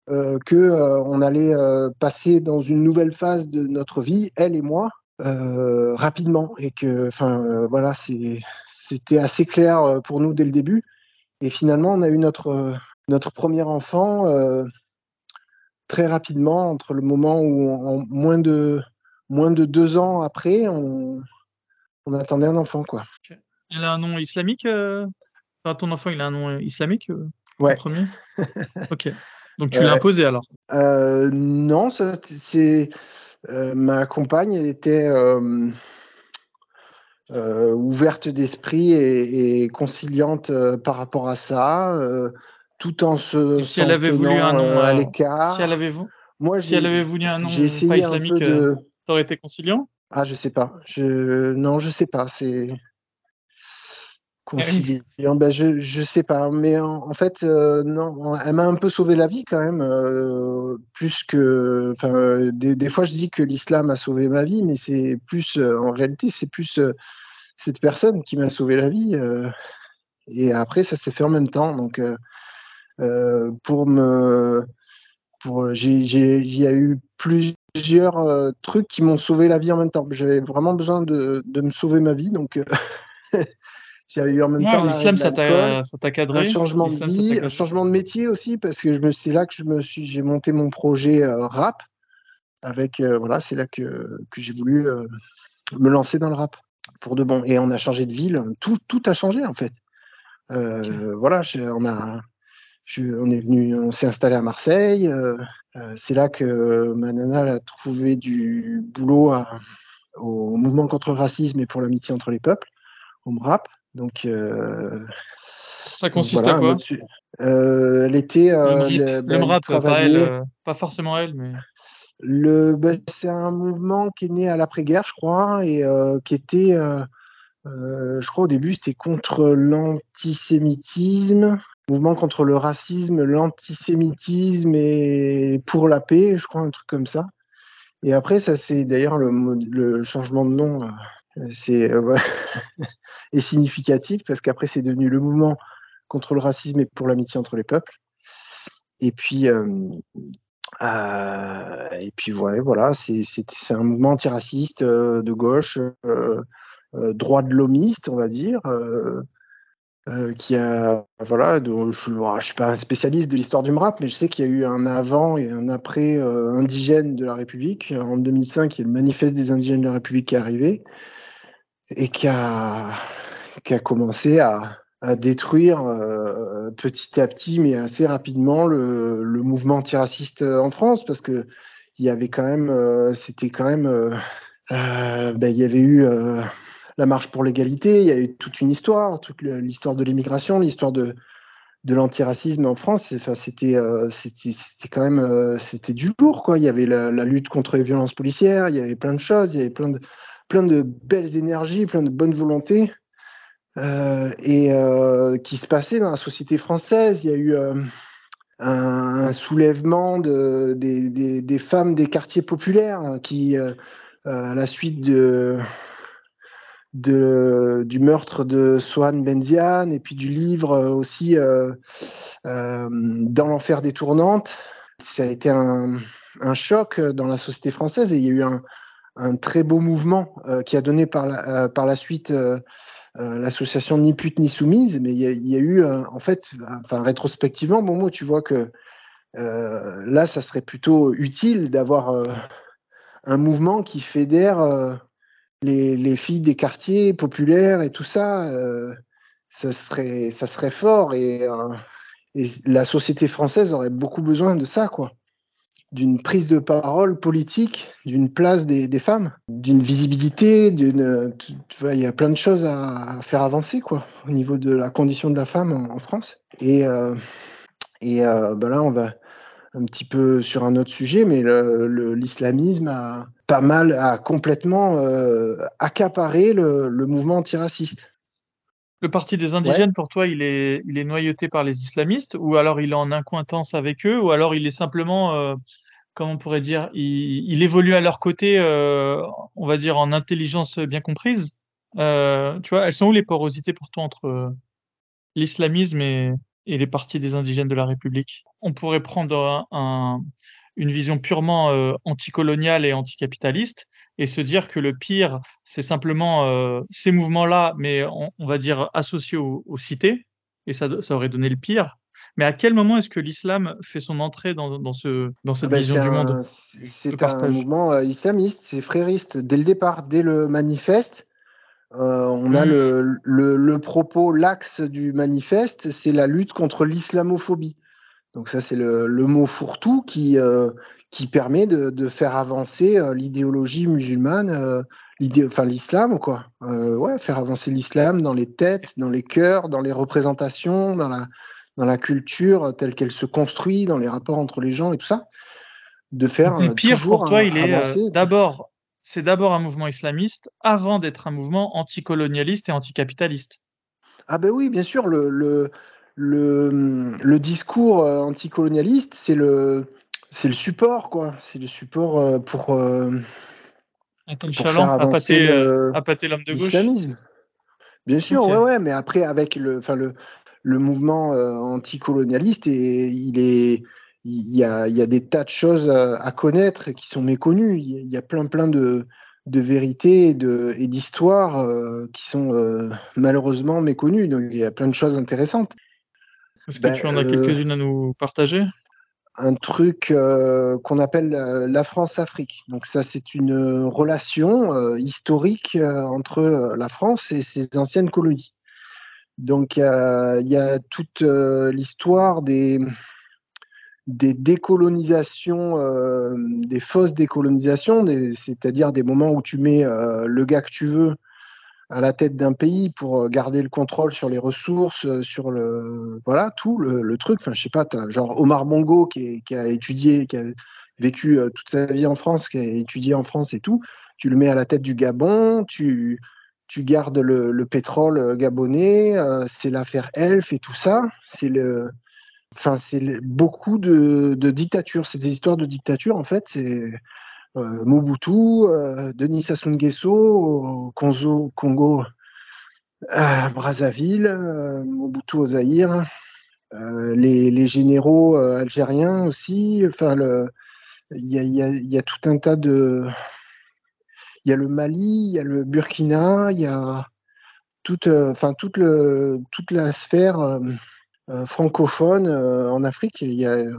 euh, que euh, on allait euh, passer dans une nouvelle phase de notre vie, elle et moi, rapidement, et que, enfin, voilà, c'était assez clair pour nous dès le début. Et finalement, on a eu notre notre premier enfant très rapidement entre le moment où, en moins de, moins de deux ans après, on, on attendait un enfant. Quoi. Il a un nom islamique euh... enfin, Ton enfant, il a un nom islamique euh, Ouais. Premier? [laughs] Ok. Donc tu l'as imposé alors? euh, Non, c'est euh, ma compagne, elle était euh, ouverte d'esprit et, et conciliante par rapport à ça tout en se si elle avait voulu un nom à euh, l'écart. Si elle avait voulu, moi, si elle avait voulu un nom pas islamique, de... Euh, aurait été conciliant? Ah, je sais pas. Je non, je sais pas. C'est ben, je je sais pas. Mais en, fait, euh, non, elle m'a un peu sauvé la vie quand même. Euh, plus que, enfin, des, des, fois, je dis que l'islam a sauvé ma vie, mais c'est plus, en réalité, c'est plus cette personne qui m'a sauvé la vie. et après, ça s'est fait en même temps. Donc, pour me, pour, j'ai, il y a eu plusieurs trucs qui m'ont sauvé la vie en même temps. J'avais vraiment besoin de, de me sauver ma vie, donc [laughs] J'avais eu en même temps l'islam, ça t'a cadré. Un changement de vie, un changement de métier aussi, parce que c'est là que je me suis, j'ai monté mon projet euh, rap. Avec, euh, voilà, c'est là que, que j'ai voulu euh, me lancer dans le rap pour de bon. Et on a changé de ville, tout, tout a changé en fait. Voilà, on a, on est venu, on s'est installé à Marseille. c'est là que ma nana a trouvé du boulot au mouvement contre le racisme et pour l'amitié entre les peuples, au rap. Donc, euh, ça consiste à quoi euh, Elle était. Euh, le, ben, pas, elle, euh, pas forcément elle, mais. Le, ben, c'est un mouvement qui est né à l'après-guerre, je crois, et qui était, je crois au début, c'était contre l'antisémitisme, mouvement contre le racisme, l'antisémitisme et pour la paix, je crois, un truc comme ça. Et après, ça c'est d'ailleurs le, le, changement de nom c'est euh, [laughs] est significatif parce qu'après c'est devenu le mouvement contre le racisme et pour l'amitié entre les peuples. Et puis euh, euh, et puis voilà, c'est un mouvement antiraciste de gauche, droit de l'homiste, on va dire. qui a voilà je, je suis pas un spécialiste de l'histoire du rap mais je sais qu'il y a eu un avant et un après indigène de la République en 2005 il y a le manifeste des indigènes de la République qui est arrivé et qui a, commencé à, détruire euh, petit à petit, mais assez rapidement, le, mouvement antiraciste en France, parce que il y avait quand même, euh, c'était quand même, euh, ben, il y avait eu la marche pour l'égalité, il y a eu toute une histoire, toute l'histoire de l'immigration, l'histoire de de l'antiracisme en France, enfin, c'était quand même c'était du lourd quoi. Il y avait la, lutte contre les violences policières, il y avait plein de choses, il y avait plein de plein de belles énergies, plein de bonne volonté, euh, et euh, qui se passait dans la société française. Il y a eu euh, un, soulèvement de, des, femmes des quartiers populaires hein, qui, à la suite de, du meurtre de Swan Benzian et puis du livre aussi Dans l'enfer des tournantes, ça a été un, un choc dans la société française et il y a eu un, un très beau mouvement euh, qui a donné par la, euh, par la suite euh, l'association Ni pute ni soumise, mais il y a, eu en fait, enfin rétrospectivement, bon moi tu vois que là ça serait plutôt utile d'avoir un mouvement qui fédère les, les, filles des quartiers populaires et tout ça, ça serait ça serait fort et, et la société française aurait beaucoup besoin de ça quoi d'une prise de parole politique, d'une place des, femmes, d'une visibilité, d'une, il y a plein de choses à, faire avancer quoi, au niveau de la condition de la femme en, France. Et euh, et ben là, on va un petit peu sur un autre sujet, mais l'islamisme a pas mal, a complètement euh, accaparé le, mouvement antiraciste. Le parti des indigènes, pour toi, il est, il est noyauté par les islamistes, ou alors il est en incointance avec eux, ou alors il est simplement, euh, comment on pourrait dire, il, il, évolue à leur côté, euh, on va dire en intelligence bien comprise. Euh, tu vois, elles sont où les porosités pour toi entre euh, l'islamisme et, et, les partis des indigènes de la République? On pourrait prendre un, une vision purement euh, anticoloniale et anticapitaliste et se dire que le pire, c'est simplement euh, ces mouvements-là, mais on, on, va dire associés aux, aux cités, et ça, ça, aurait donné le pire. Mais à quel moment est-ce que l'islam fait son entrée dans, dans, ce, dans cette ah ben vision du monde? C'est un mouvement euh, islamiste, c'est frériste. Dès le départ, dès le manifeste, euh, on a le, le, le, propos, l'axe du manifeste, c'est la lutte contre l'islamophobie. Donc ça, c'est le, le, mot fourre-tout qui, euh, qui permet de, de faire avancer euh, l'idéologie musulmane, euh, l'idée, enfin l'islam, quoi. Euh, ouais, faire avancer l'islam dans les têtes, dans les cœurs, dans les représentations, dans la, dans la culture telle qu'elle se construit, dans les rapports entre les gens et tout ça. De faire le pire pour toi, il est d'abord, c'est d'abord un mouvement islamiste avant d'être un mouvement anticolonialiste et anticapitaliste. Ah ben oui, bien sûr, le, le, le, le discours anticolonialiste, c'est le c'est le support, quoi. C'est le support euh, pour. Euh, pour faire avancer euh, l'homme de gauche. Bien sûr, ouais, ouais, mais après, avec le, enfin, le, le mouvement euh, anticolonialiste, et il est, il y a, il y a des tas de choses à connaître qui sont méconnues. Il y a plein, plein de, de vérités et, de, et d'histoires euh, qui sont euh, malheureusement méconnues. Donc, il y a plein de choses intéressantes. Est-ce que ben, tu en as quelques-unes à nous partager? Un truc euh, qu'on appelle euh, la France-Afrique. Donc ça, c'est une relation euh, historique entre la France et ses anciennes colonies. Donc il y a toute l'histoire des, des décolonisations, des fausses décolonisations, c'est-à-dire des moments où tu mets le gars que tu veux à la tête d'un pays pour euh, garder le contrôle sur les ressources, euh, sur le voilà tout le, truc. Enfin, je sais pas, as genre Omar Bongo qui, a étudié, qui a vécu euh, toute sa vie en France, qui a étudié en France et tout. Tu le mets à la tête du Gabon, tu tu gardes le, pétrole gabonais, c'est l'affaire Elf et tout ça. C'est le Enfin, c'est beaucoup de, de dictatures. C'est des histoires de dictature, en fait. C'est Mobutu, euh, Denis Sassou Nguesso, Congo, Congo Brazzaville, Mobutu au Zaïre, euh, les, généraux algériens aussi. Enfin, il y a, y, a, tout un tas de. Il y a le Mali, il y a le Burkina, il y a toute, enfin toute, la sphère francophone en Afrique.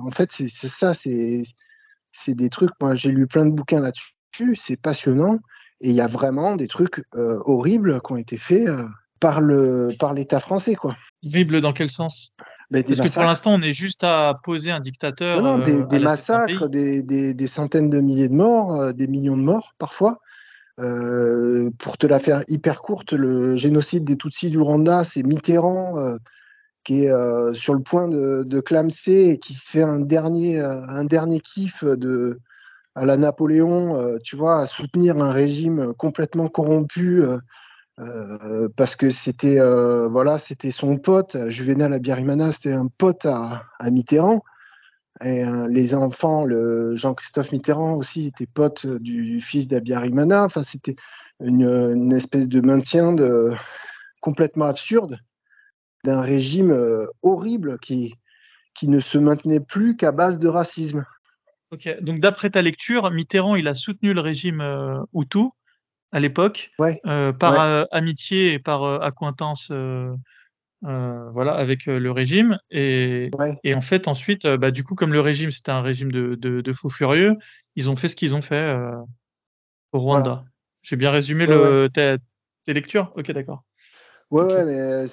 En fait, c'est ça, c'est c'est des trucs, moi j'ai lu plein de bouquins là-dessus, c'est passionnant, et il y a vraiment des trucs euh, horribles qui ont été faits euh, par le par l'État français, quoi. Horribles dans quel sens? Ben, Parce que pour l'instant, on est juste à poser un dictateur. Non, des, euh, massacres, des, des, centaines de milliers de morts, des millions de morts parfois. pour te la faire hyper courte, le génocide des Tutsis du Rwanda, c'est Mitterrand qui est euh, sur le point de, clamser et qui se fait un dernier, euh, un dernier kiff de, à la Napoléon, euh, tu vois, à soutenir un régime complètement corrompu parce que c'était voilà, c'était son pote, Juvenal Abiyarimana, c'était un pote à, à Mitterrand. Et les enfants, le Jean-Christophe Mitterrand aussi était pote du fils d'Abiyarimana. Enfin, c'était une, une, espèce de maintien de complètement absurde d'un régime euh, horrible qui, qui ne se maintenait plus qu'à base de racisme. Ok, donc d'après ta lecture, Mitterrand, il a soutenu le régime euh, Hutu à l'époque, euh, par amitié et par accointance, voilà, avec le régime. Et, et, en fait, ensuite, bah, du coup, comme le régime c'était un régime de, de, de fous furieux, ils ont fait ce qu'ils ont fait au Rwanda. J'ai bien résumé le, tes, tes lectures? Ok, d'accord. Ouais, ouais, mais euh,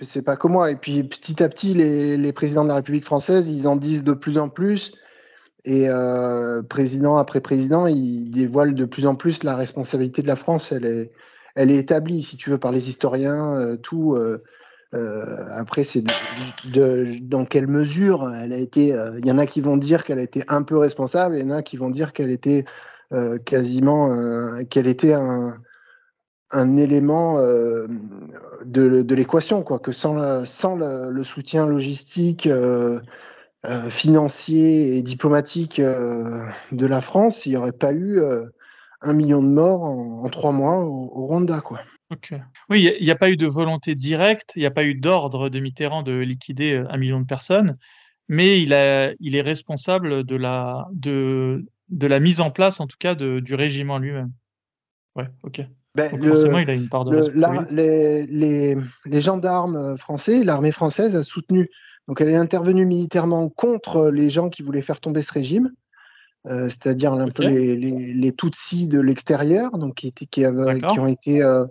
c'est pas comme moi. Et puis petit à petit, les, présidents de la République française, ils en disent de plus en plus. Et euh, président après président, ils dévoilent de plus en plus la responsabilité de la France. Elle est, établie, si tu veux, par les historiens, euh, tout. Euh, après, c'est dans quelle mesure elle a été. Il y en a qui vont dire qu'elle a été un peu responsable, il y en a qui vont dire qu'elle était quasiment, qu'elle était un un élément euh, de, l'équation, quoi, que sans, le, soutien logistique, euh, euh, financier et diplomatique de la France, il n'y aurait pas eu un million de morts en, trois mois au, Rwanda, quoi. Oui, il n'y a, pas eu de volonté directe, il n'y a pas eu d'ordre de Mitterrand de liquider un million de personnes, mais il, est responsable de la, mise en place, en tout cas, de, du régime en lui-même. Ouais, ok. Ben, forcément, il a une part de les, les, les, gendarmes français, l'armée française a soutenu. Donc, elle est intervenue militairement contre les gens qui voulaient faire tomber ce régime, euh, c'est-à-dire un peu les, les, Tutsis de l'extérieur, donc qui, étaient, qui, avaient, qui ont été euh,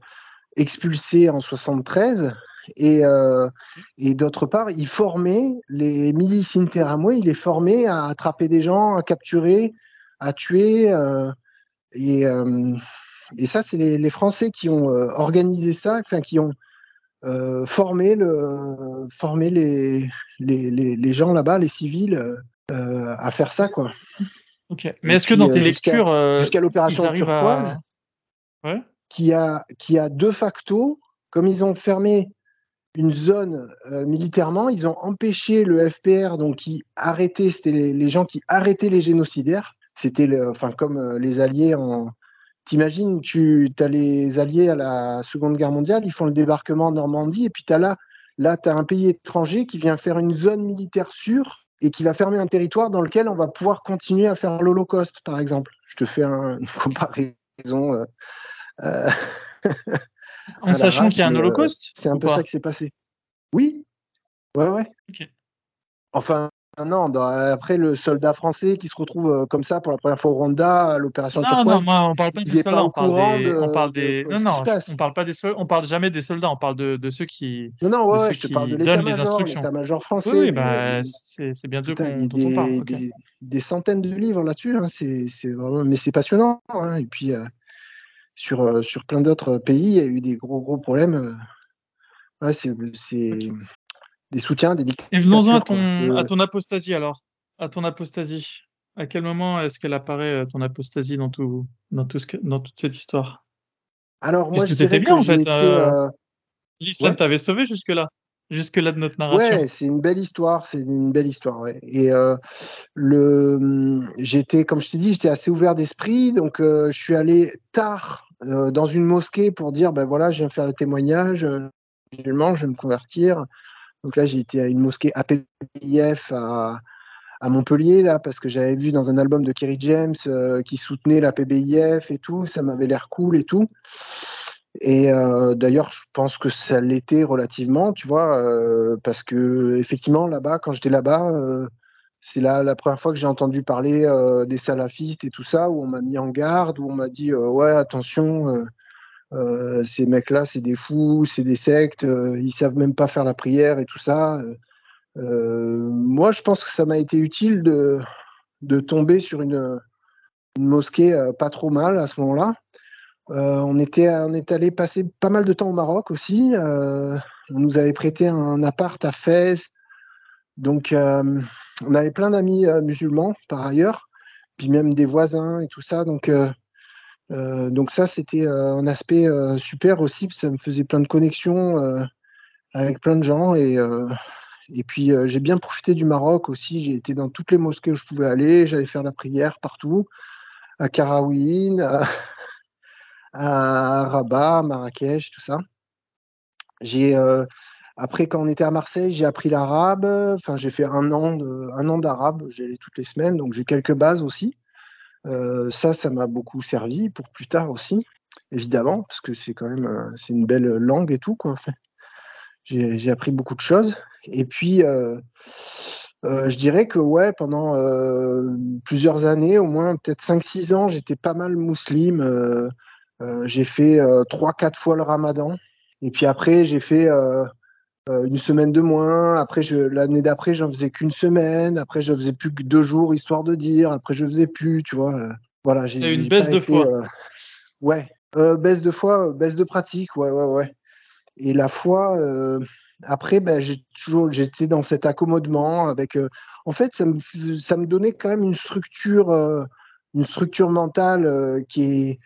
expulsés en 73. Et, euh, et d'autre part, il formait les milices interamouées, il les formait à attraper des gens, à capturer, à tuer. Euh, et euh, et ça, c'est les, les, Français qui ont euh, organisé ça, enfin qui ont euh, formé, le, formé les, les, les gens là-bas, les civils, euh, à faire ça, quoi. Ok. Mais est-ce que dans tes lectures, jusqu'à l'opération turquoise, ouais. qui a qui a de facto, comme ils ont fermé une zone militairement, ils ont empêché le FPR, donc qui arrêtait, c'était les, les, gens qui arrêtaient les génocidaires. C'était, enfin, comme les Alliés en, T'imagines, tu as les alliés à la Seconde Guerre mondiale, ils font le débarquement en Normandie, et puis tu as là, là tu as un pays étranger qui vient faire une zone militaire sûre et qui va fermer un territoire dans lequel on va pouvoir continuer à faire l'Holocauste, par exemple. Je te fais un, une comparaison. Euh, euh [laughs] en sachant qu'il y a un Holocauste C'est un peu ça qui s'est passé. Oui. Ouais, ouais. Enfin, non, après le soldat français qui se retrouve euh, comme ça pour la première fois au Rwanda, l'opération Non, non, moi, on parle pas des soldats, on parle des, on parle des, non, non, on parle pas des on parle jamais des soldats, on parle de, de ceux qui, non, non, ouais, je te parle de l'état-major, français. Oui, bah, c'est bien d'eux qu'on on parle. Des, des, centaines de livres là-dessus, hein, c'est vraiment, mais c'est passionnant, hein, et puis, euh, sur, euh, sur plein d'autres pays, il y a eu des gros, gros problèmes. Ouais, c'est, des soutiens, des dictatures. Et venons-en à ton, à ton apostasie alors. À ton apostasie. À quel moment est-ce qu'elle apparaît, euh, ton apostasie, dans, tout, dans, tout ce que, dans toute cette histoire? Alors, moi, je dirais bien, en fait. Euh, euh, L'islam t'avait sauvé jusque-là jusque-là de notre narration. Ouais, c'est une belle histoire, c'est une belle histoire, ouais. Et euh, le, j'étais, comme je t'ai dit, j'étais assez ouvert d'esprit, donc euh, je suis allé tard euh, dans une mosquée pour dire, ben voilà, je viens faire le témoignage, musulman, je vais me convertir. Donc là, j'ai été à une mosquée APBIF à, Montpellier, là, parce que j'avais vu dans un album de Kerry James euh, qui soutenait la PBIF et tout, ça m'avait l'air cool et tout. Et euh, d'ailleurs, je pense que ça l'était relativement, tu vois, euh, parce que effectivement, là-bas, quand j'étais là-bas, c'est là la première fois que j'ai entendu parler des salafistes et tout ça, où on m'a mis en garde, où on m'a dit ouais, attention, euh, ces mecs-là, c'est des fous, c'est des sectes, euh, ils savent même pas faire la prière et tout ça. Euh, moi, je pense que ça m'a été utile de, de tomber sur une, une mosquée pas trop mal à ce moment-là. on était on est allé passer pas mal de temps au Maroc aussi. on nous avait prêté un appart à Fès, donc on avait plein d'amis musulmans par ailleurs, puis même des voisins et tout ça. Donc euh, donc ça, c'était euh, un aspect euh, super aussi, ça me faisait plein de connexions avec plein de gens et puis j'ai bien profité du Maroc aussi. J'ai été dans toutes les mosquées où je pouvais aller. J'allais faire la prière partout, à Karaouine, [laughs] à, Rabat, à Marrakech, tout ça. J'ai après quand on était à Marseille, j'ai appris l'arabe. Enfin, j'ai fait un an d'arabe. J'allais toutes les semaines, donc j'ai quelques bases aussi. Euh, ça, ça m'a beaucoup servi pour plus tard aussi, évidemment, parce que c'est quand même euh, c'est une belle langue et tout quoi. Enfin, j'ai appris beaucoup de choses. Et puis, euh, euh, je dirais que ouais, pendant euh, plusieurs années, au moins peut-être 5-6 ans, j'étais pas mal musulman. Euh, j'ai fait trois, quatre fois le Ramadan. Et puis après, j'ai fait euh, une semaine de moins. Après, l'année d'après, j'en faisais qu'une semaine. Après, je faisais plus que deux jours, histoire de dire. Après, je faisais plus, tu vois. Euh, voilà, j'ai une baisse de foi. Euh, ouais, baisse de foi, baisse de pratique, ouais, ouais, ouais. Et la foi, après, ben, j'ai toujours, j'étais dans cet accommodement avec. en fait, ça me, ça me donnait quand même une structure, une structure mentale qui est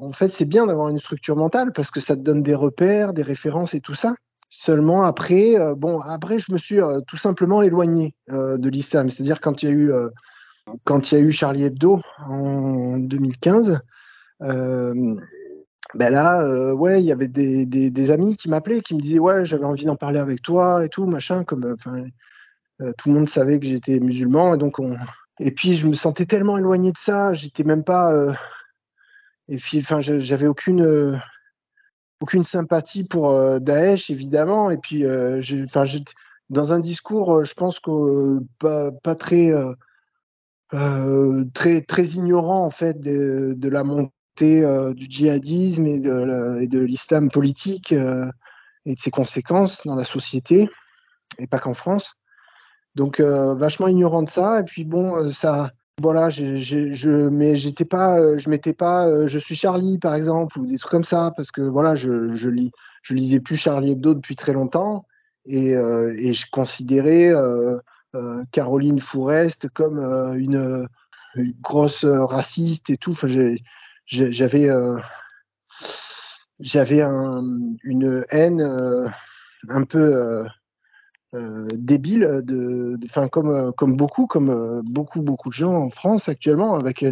en fait c'est bien d'avoir une structure mentale parce que ça te donne des repères, des références et tout ça. Seulement après, euh, bon après je me suis euh, tout simplement éloigné euh, de l'islam. C'est-à-dire quand il y a eu quand il y a eu Charlie Hebdo en 2015, ben là ouais il y avait des, amis qui m'appelaient qui me disaient ouais j'avais envie d'en parler avec toi et tout machin comme tout le monde savait que j'étais musulman et donc on et puis je me sentais tellement éloigné de ça, j'étais même pas et puis, enfin, j'avais aucune euh, aucune sympathie pour euh, Daesh, évidemment. Et puis, euh, enfin, dans un discours, je pense que pas, très très très ignorant en fait de, la montée du djihadisme et de, de l'islam politique et de ses conséquences dans la société et pas qu'en France. Donc vachement ignorant de ça. Et puis bon, ça voilà, je, je, je mais j'étais pas, euh, je m'étais pas, euh, je suis Charlie par exemple ou des trucs comme ça parce que voilà, je, je lis, je lisais plus Charlie Hebdo depuis très longtemps et, euh, je considérais Caroline Fourest comme une, grosse raciste et tout. Enfin, j'avais j'avais un, une haine un peu euh, débile de, enfin comme euh, comme beaucoup comme euh, beaucoup beaucoup de gens en France actuellement avec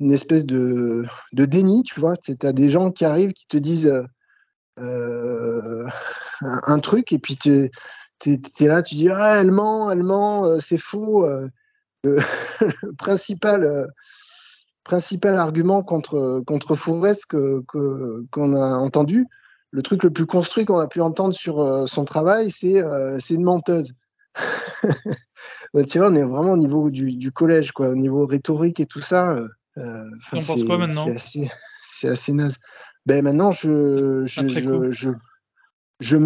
une espèce de, de déni, tu vois. Tu as des gens qui arrivent, qui te disent un, truc, et puis tu es, là, tu dis, ah, elle ment, elle ment, c'est faux. Le, [laughs] principal, argument contre, contre Fourès qu'on que, qu'on a entendu, le truc le plus construit qu'on a pu entendre sur son travail, c'est c'est une menteuse. [laughs] tu vois, on est vraiment au niveau du, du, collège, quoi, au niveau rhétorique et tout ça. Euh, on pense quoi maintenant C'est assez, naze. Ben maintenant, je, je, je, je,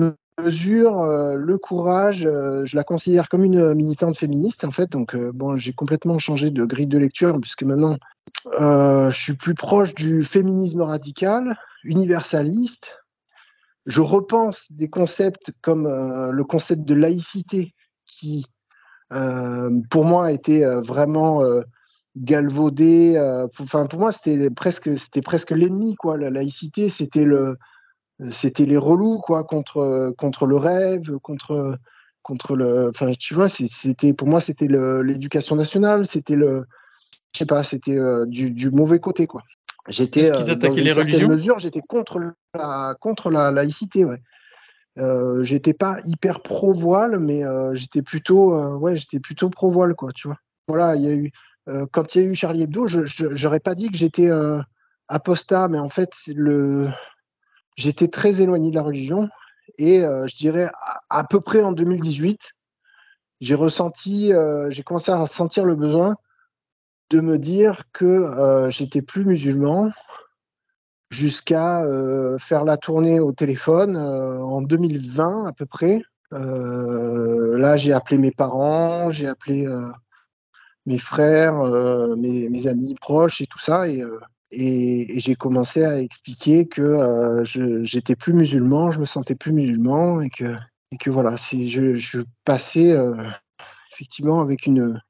mesure euh, le courage. Euh, je la considère comme une militante féministe en fait. Donc bon, j'ai complètement changé de grille de lecture puisque maintenant je suis plus proche du féminisme radical, universaliste. Je repense des concepts comme le concept de laïcité qui, pour moi, a été vraiment galvaudé. Euh, enfin, pour moi, c'était presque, c'était presque l'ennemi, quoi. La laïcité, c'était le, c'était les relous, quoi, contre, contre le rêve, contre, contre le. Enfin, tu vois, c'était, pour moi, c'était l'éducation nationale, c'était le, je sais pas, c'était euh, du, du, mauvais côté, quoi. J'étais euh, dans une les certaine mesure, j'étais contre la, contre la laïcité, ouais. Euh, j'étais pas hyper pro voile, mais j'étais plutôt, ouais, j'étais plutôt pro voile, quoi, tu vois. Voilà, il y a eu, euh, quand il y a eu Charlie Hebdo, je n'aurais pas dit que j'étais euh, apostat, mais en fait, le... j'étais très éloigné de la religion. Et euh, je dirais à, peu près en 2018, j'ai ressenti, j'ai commencé à sentir le besoin de me dire que j'étais plus musulman jusqu'à faire la tournée au téléphone en 2020 à peu près. là, j'ai appelé mes parents, j'ai appelé mes frères, euh, mes, amis proches et tout ça. Et, euh, j'ai commencé à expliquer que euh, j'étais plus musulman, je me sentais plus musulman et que, et que voilà, je, je passais effectivement avec une,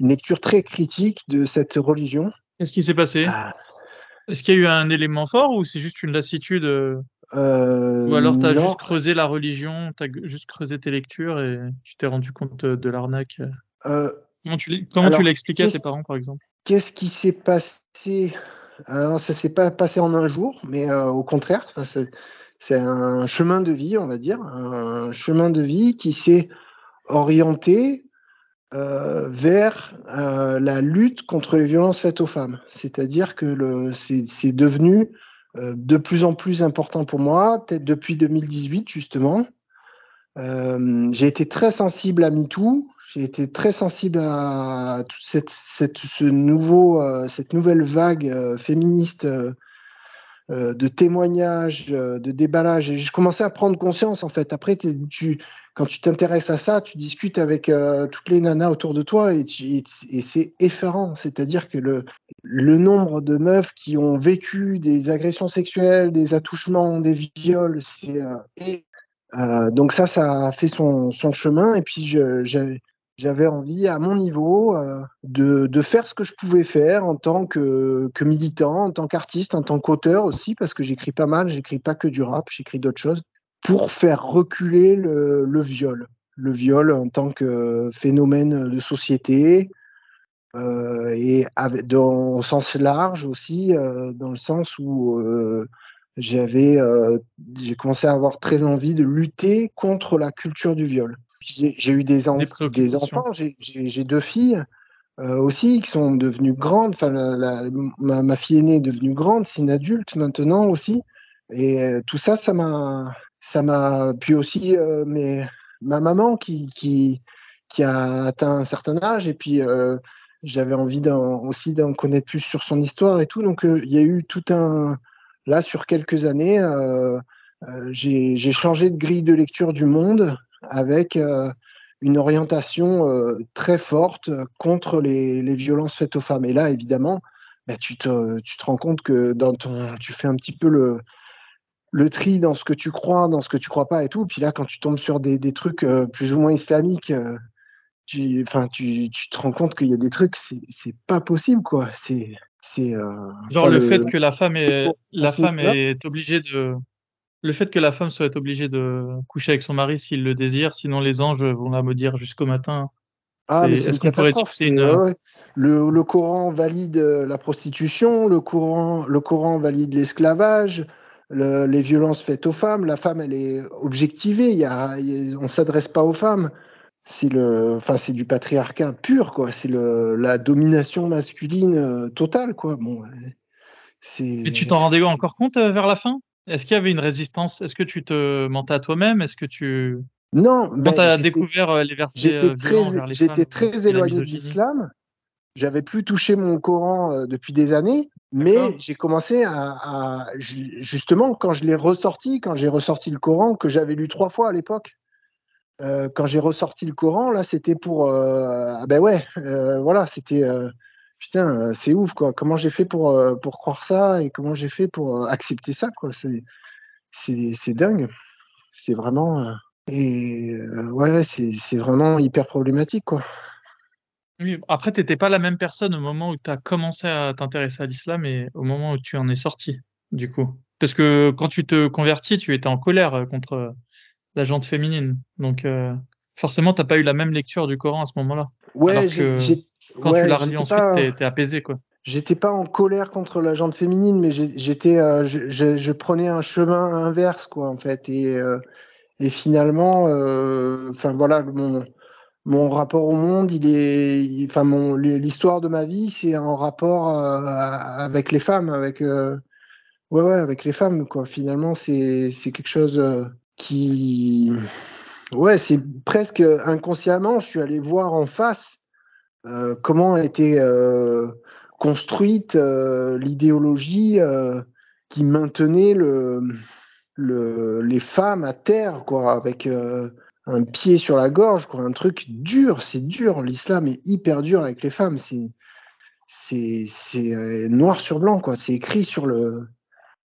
une, lecture très critique de cette religion. Qu'est-ce qui s'est passé? Ah. Est-ce qu'il y a eu un élément fort ou c'est juste une lassitude euh, Ou alors tu as juste creusé la religion, tu as juste creusé tes lectures et tu t'es rendu compte de, l'arnaque euh, Comment tu, comment tu l'as expliqué à tes parents, par exemple? Qu'est-ce qui s'est passé? Alors, ça s'est pas passé en un jour, mais euh, au contraire, c'est un chemin de vie, on va dire, un chemin de vie qui s'est orienté euh, vers euh, la lutte contre les violences faites aux femmes. C'est-à-dire que c'est devenu euh, de plus en plus important pour moi, peut-être depuis 2018 justement. J'ai été très sensible à MeToo, j'ai été très sensible à toute cette, ce nouveau, cette nouvelle vague féministe de témoignages, de déballage. Je commençais à prendre conscience, en fait. Après, tu, quand tu t'intéresses à ça, tu discutes avec toutes les nanas autour de toi et, c'est effarant. C'est-à-dire que le, nombre de meufs qui ont vécu des agressions sexuelles, des attouchements, des viols, c'est euh, donc ça, ça a fait son, chemin. Et puis j'avais envie, à mon niveau, euh, de, de, faire ce que je pouvais faire en tant que, que militant, en tant qu'artiste, en tant qu'auteur aussi, parce que j'écris pas mal, j'écris pas que du rap, j'écris d'autres choses, pour faire reculer le, le, viol. Le viol en tant que phénomène de société, euh, et avec, dans, au sens large aussi, euh, dans le sens où euh, j'avais, euh, j'ai commencé à avoir très envie de lutter contre la culture du viol. J'ai eu des, des, enfants, j'ai deux filles euh, aussi qui sont devenues grandes. Enfin, la, ma, ma, fille aînée est devenue grande, c'est une adulte maintenant aussi. Et euh, tout ça, ça m'a, ça m'a. Puis aussi, euh, mais ma maman qui, qui, qui a atteint un certain âge, et puis euh, j'avais envie aussi d'en connaître plus sur son histoire et tout. Donc, euh, il y a eu tout un. Là, sur quelques années, j'ai changé de grille de lecture du monde avec euh, une orientation euh, très forte contre les, les, violences faites aux femmes. Et là, évidemment, bah, tu, te, tu te rends compte que dans ton, tu fais un petit peu le, le tri dans ce que tu crois, dans ce que tu crois pas et tout. Puis là, quand tu tombes sur des, des trucs euh, plus ou moins islamiques, tu, enfin, tu, tu te rends compte qu'il y a des trucs, c'est pas possible, quoi. C'est, c'est. Genre le, fait que la femme est, la femme est obligée de, le fait que la femme soit obligée de coucher avec son mari s'il le désire, sinon les anges vont la maudire jusqu'au matin. Ah, mais c'est une catastrophe. Une... le, Coran valide la prostitution, le Coran, le Coran valide l'esclavage, les violences faites aux femmes. La femme, elle est objectivée. Il y a, on s'adresse pas aux femmes. C'est le, enfin, c'est du patriarcat pur, quoi. C'est la domination masculine euh, totale, quoi. Bon, c'est. Et tu t'en rendais encore compte euh, vers la fin? Est-ce qu'il y avait une résistance? Est-ce que tu te mentais à toi-même? Est-ce que tu non, quand ben, tu as découvert euh, les versets j'étais très, j'étais très éloigné de l'islam. J'avais plus touché mon Coran euh, depuis des années, mais j'ai commencé à, justement quand je l'ai ressorti, quand j'ai ressorti le Coran que j'avais lu trois fois à l'époque. Euh, quand j'ai ressorti le Coran, là, c'était pour, euh, ah ben ouais, voilà, c'était, putain, c'est ouf quoi. Comment j'ai fait pour pour croire ça et comment j'ai fait pour accepter ça quoi. C'est c'est c'est dingue. C'est vraiment et ouais, c'est c'est vraiment hyper problématique quoi. Oui, après, tu n'étais pas la même personne au moment où tu as commencé à t'intéresser à l'islam et au moment où tu en es sorti, du coup. Parce que quand tu te convertis, tu étais en colère euh, contre euh, la jante féminine. Donc, euh, forcément, tu n'as pas eu la même lecture du Coran à ce moment-là. Ouais, quand tu l'as relu ensuite, tu es, apaisé, quoi. J'étais pas en colère contre la jante féminine, mais j'étais, je, je, prenais un chemin inverse, quoi, en fait. Et, et finalement, enfin voilà, mon, mon rapport au monde, il est, enfin mon l'histoire de ma vie, c'est en rapport euh, avec les femmes, avec euh, ouais ouais avec les femmes quoi. Finalement, c'est c'est quelque chose euh, qui ouais c'est presque inconsciemment, je suis allé voir en face comment était construite l'idéologie qui maintenait le, le les femmes à terre quoi avec un pied sur la gorge, quoi, un truc dur, c'est dur. L'islam est hyper dur avec les femmes. C'est c'est euh, noir sur blanc, quoi. C'est écrit sur le,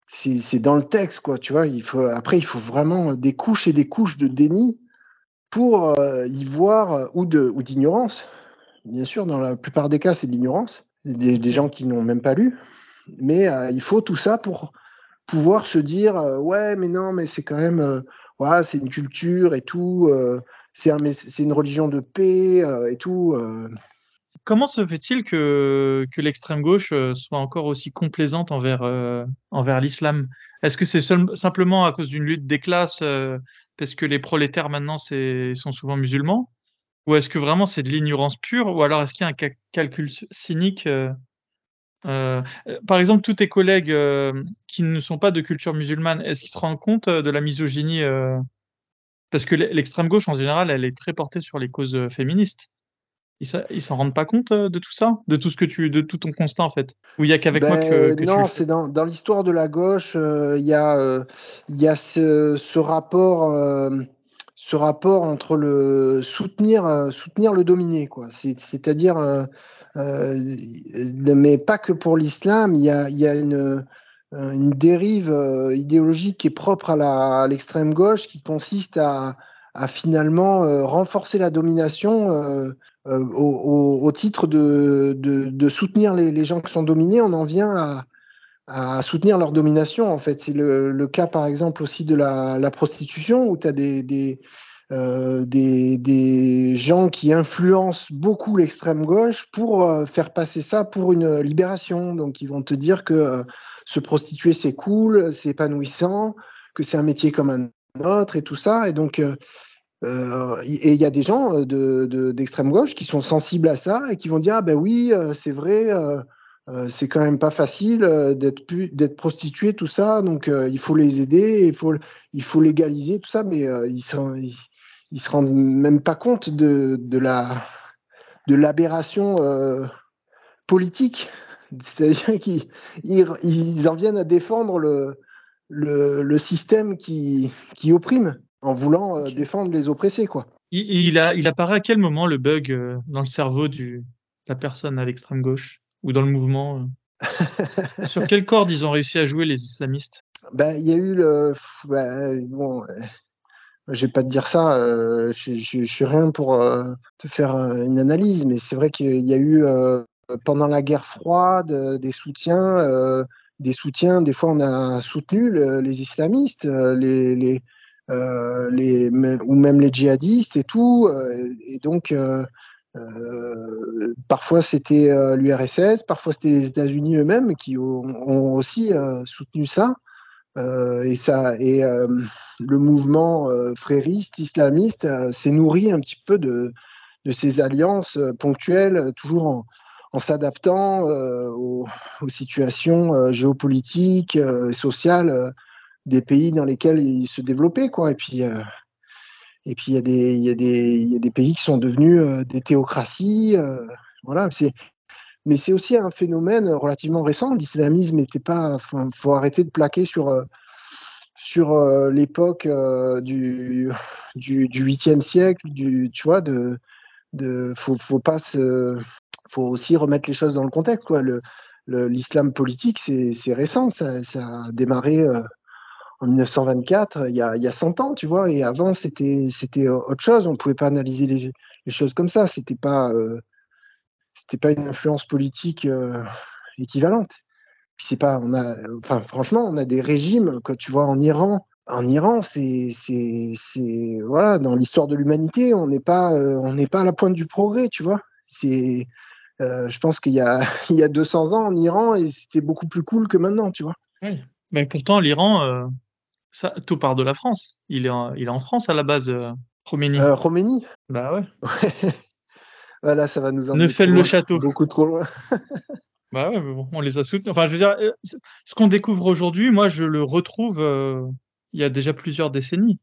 c'est dans le texte, quoi. Tu vois, il faut après il faut vraiment des couches et des couches de déni pour euh, y voir euh, ou de ou d'ignorance. Bien sûr, dans la plupart des cas, c'est de l'ignorance, des, des, gens qui n'ont même pas lu. Mais il faut tout ça pour pouvoir se dire ouais, mais non, mais c'est quand même c'est une culture et tout, euh, c'est un, une religion de paix euh, et tout. Euh. Comment se fait-il que, l'extrême gauche soit encore aussi complaisante envers l'islam? Est-ce que c'est simplement à cause d'une lutte des classes, parce que les prolétaires maintenant sont souvent musulmans? Ou est-ce que vraiment c'est de l'ignorance pure? Ou alors est-ce qu'il y a un calcul cynique euh, par exemple, tous tes collègues euh, qui ne sont pas de culture musulmane, est-ce qu'ils se rendent compte euh, de la misogynie Parce que l'extrême gauche, en général, elle est très portée sur les causes féministes. Ils s'en rendent pas compte de tout ça, de tout ce que tu, de tout ton constat en fait? Ou il y a qu'avec moi que, ben, non, c'est dans, dans l'histoire de la gauche, il y a, il y a ce, ce rapport, ce rapport entre le soutenir, soutenir le dominé quoi. C'est-à-dire euh, mais pas que pour l'islam. Il y a, euh, une dérive euh, idéologique qui est propre à l'extrême gauche, qui consiste à, finalement renforcer la domination euh, au, titre de, soutenir les, gens qui sont dominés. On en vient à, soutenir leur domination. En fait, c'est le, cas par exemple aussi de la, prostitution où tu as des, euh, des, des, gens qui influencent beaucoup l'extrême gauche pour euh, faire passer ça pour une libération. Donc ils vont te dire que euh, se prostituer c'est cool, c'est épanouissant, que c'est un métier comme un autre et tout ça. Et donc et il y a des gens de, d'extrême gauche qui sont sensibles à ça et qui vont dire ah ben oui c'est vrai. c'est quand même pas facile d'être d'être prostitué tout ça donc il faut les aider il faut il faut légaliser tout ça mais ils sont se rendent même pas compte de, de la de l'aberration euh, politique. [laughs] C'est-à-dire qu'ils ils, en viennent à défendre le, le, le système qui, qui opprime en voulant euh, défendre les oppressés. Quoi. Il, il, a, il apparaît à quel moment le bug euh, dans le cerveau de la personne à l'extrême gauche? Ou dans le mouvement [laughs] Sur quelle corde ils ont réussi à jouer les islamistes? Ben, Il y a eu le. Ben, bon, je vais pas te dire ça, euh, je, je, suis rien pour euh, te faire euh, une analyse, mais c'est vrai qu'il y a eu pendant la guerre froide des soutiens, des soutiens. Des fois, on a soutenu les islamistes, les, ou même les djihadistes et tout. et donc, parfois c'était l'URSS, parfois c'était les États-Unis eux-mêmes qui ont aussi soutenu ça. Et ça et le mouvement frériste islamiste s'est nourri un petit peu de, de ces alliances ponctuelles, toujours en, s'adaptant aux, situations géopolitiques et sociales des pays dans lesquels ils se développaient quoi. Et puis et il y y y a des pays qui sont devenus euh, des théocraties euh, voilà c'est mais c'est aussi un phénomène relativement récent l'islamisme n'était pas faut, faut, arrêter de plaquer sur euh, sur l'époque du du du huitième siècle du tu vois de de faut faut pas se faut aussi remettre les choses dans le contexte quoi l'islam politique c'est récent ça, a démarré en 1924, il y a, il y a 100 ans, tu vois, et avant c'était autre chose. On pouvait pas analyser les, choses comme ça. C'était pas euh, c'était pas une influence politique euh, équivalente. Puis c'est pas, on a, enfin franchement, on a des régimes que tu vois en Iran. En Iran, c'est c'est c'est voilà, dans l'histoire de l'humanité, on n'est pas euh, on n'est pas à la pointe du progrès, tu vois. C'est euh, je pense qu'il y a [laughs] il y a 200 ans en Iran et c'était beaucoup plus cool que maintenant, tu vois. Oui. Mais pourtant, l'Iran, ça, tout part de la France. Il est en, il est en France à la base. Euh, Khomeini Bah ouais. [laughs] voilà, ça va nous emmener. Neufel le château. Beaucoup trop loin. [laughs] bah ouais, mais bon, on les a soutenus. Enfin, je veux dire, euh, ce qu'on découvre aujourd'hui, moi, je le retrouve euh, il y a déjà plusieurs décennies.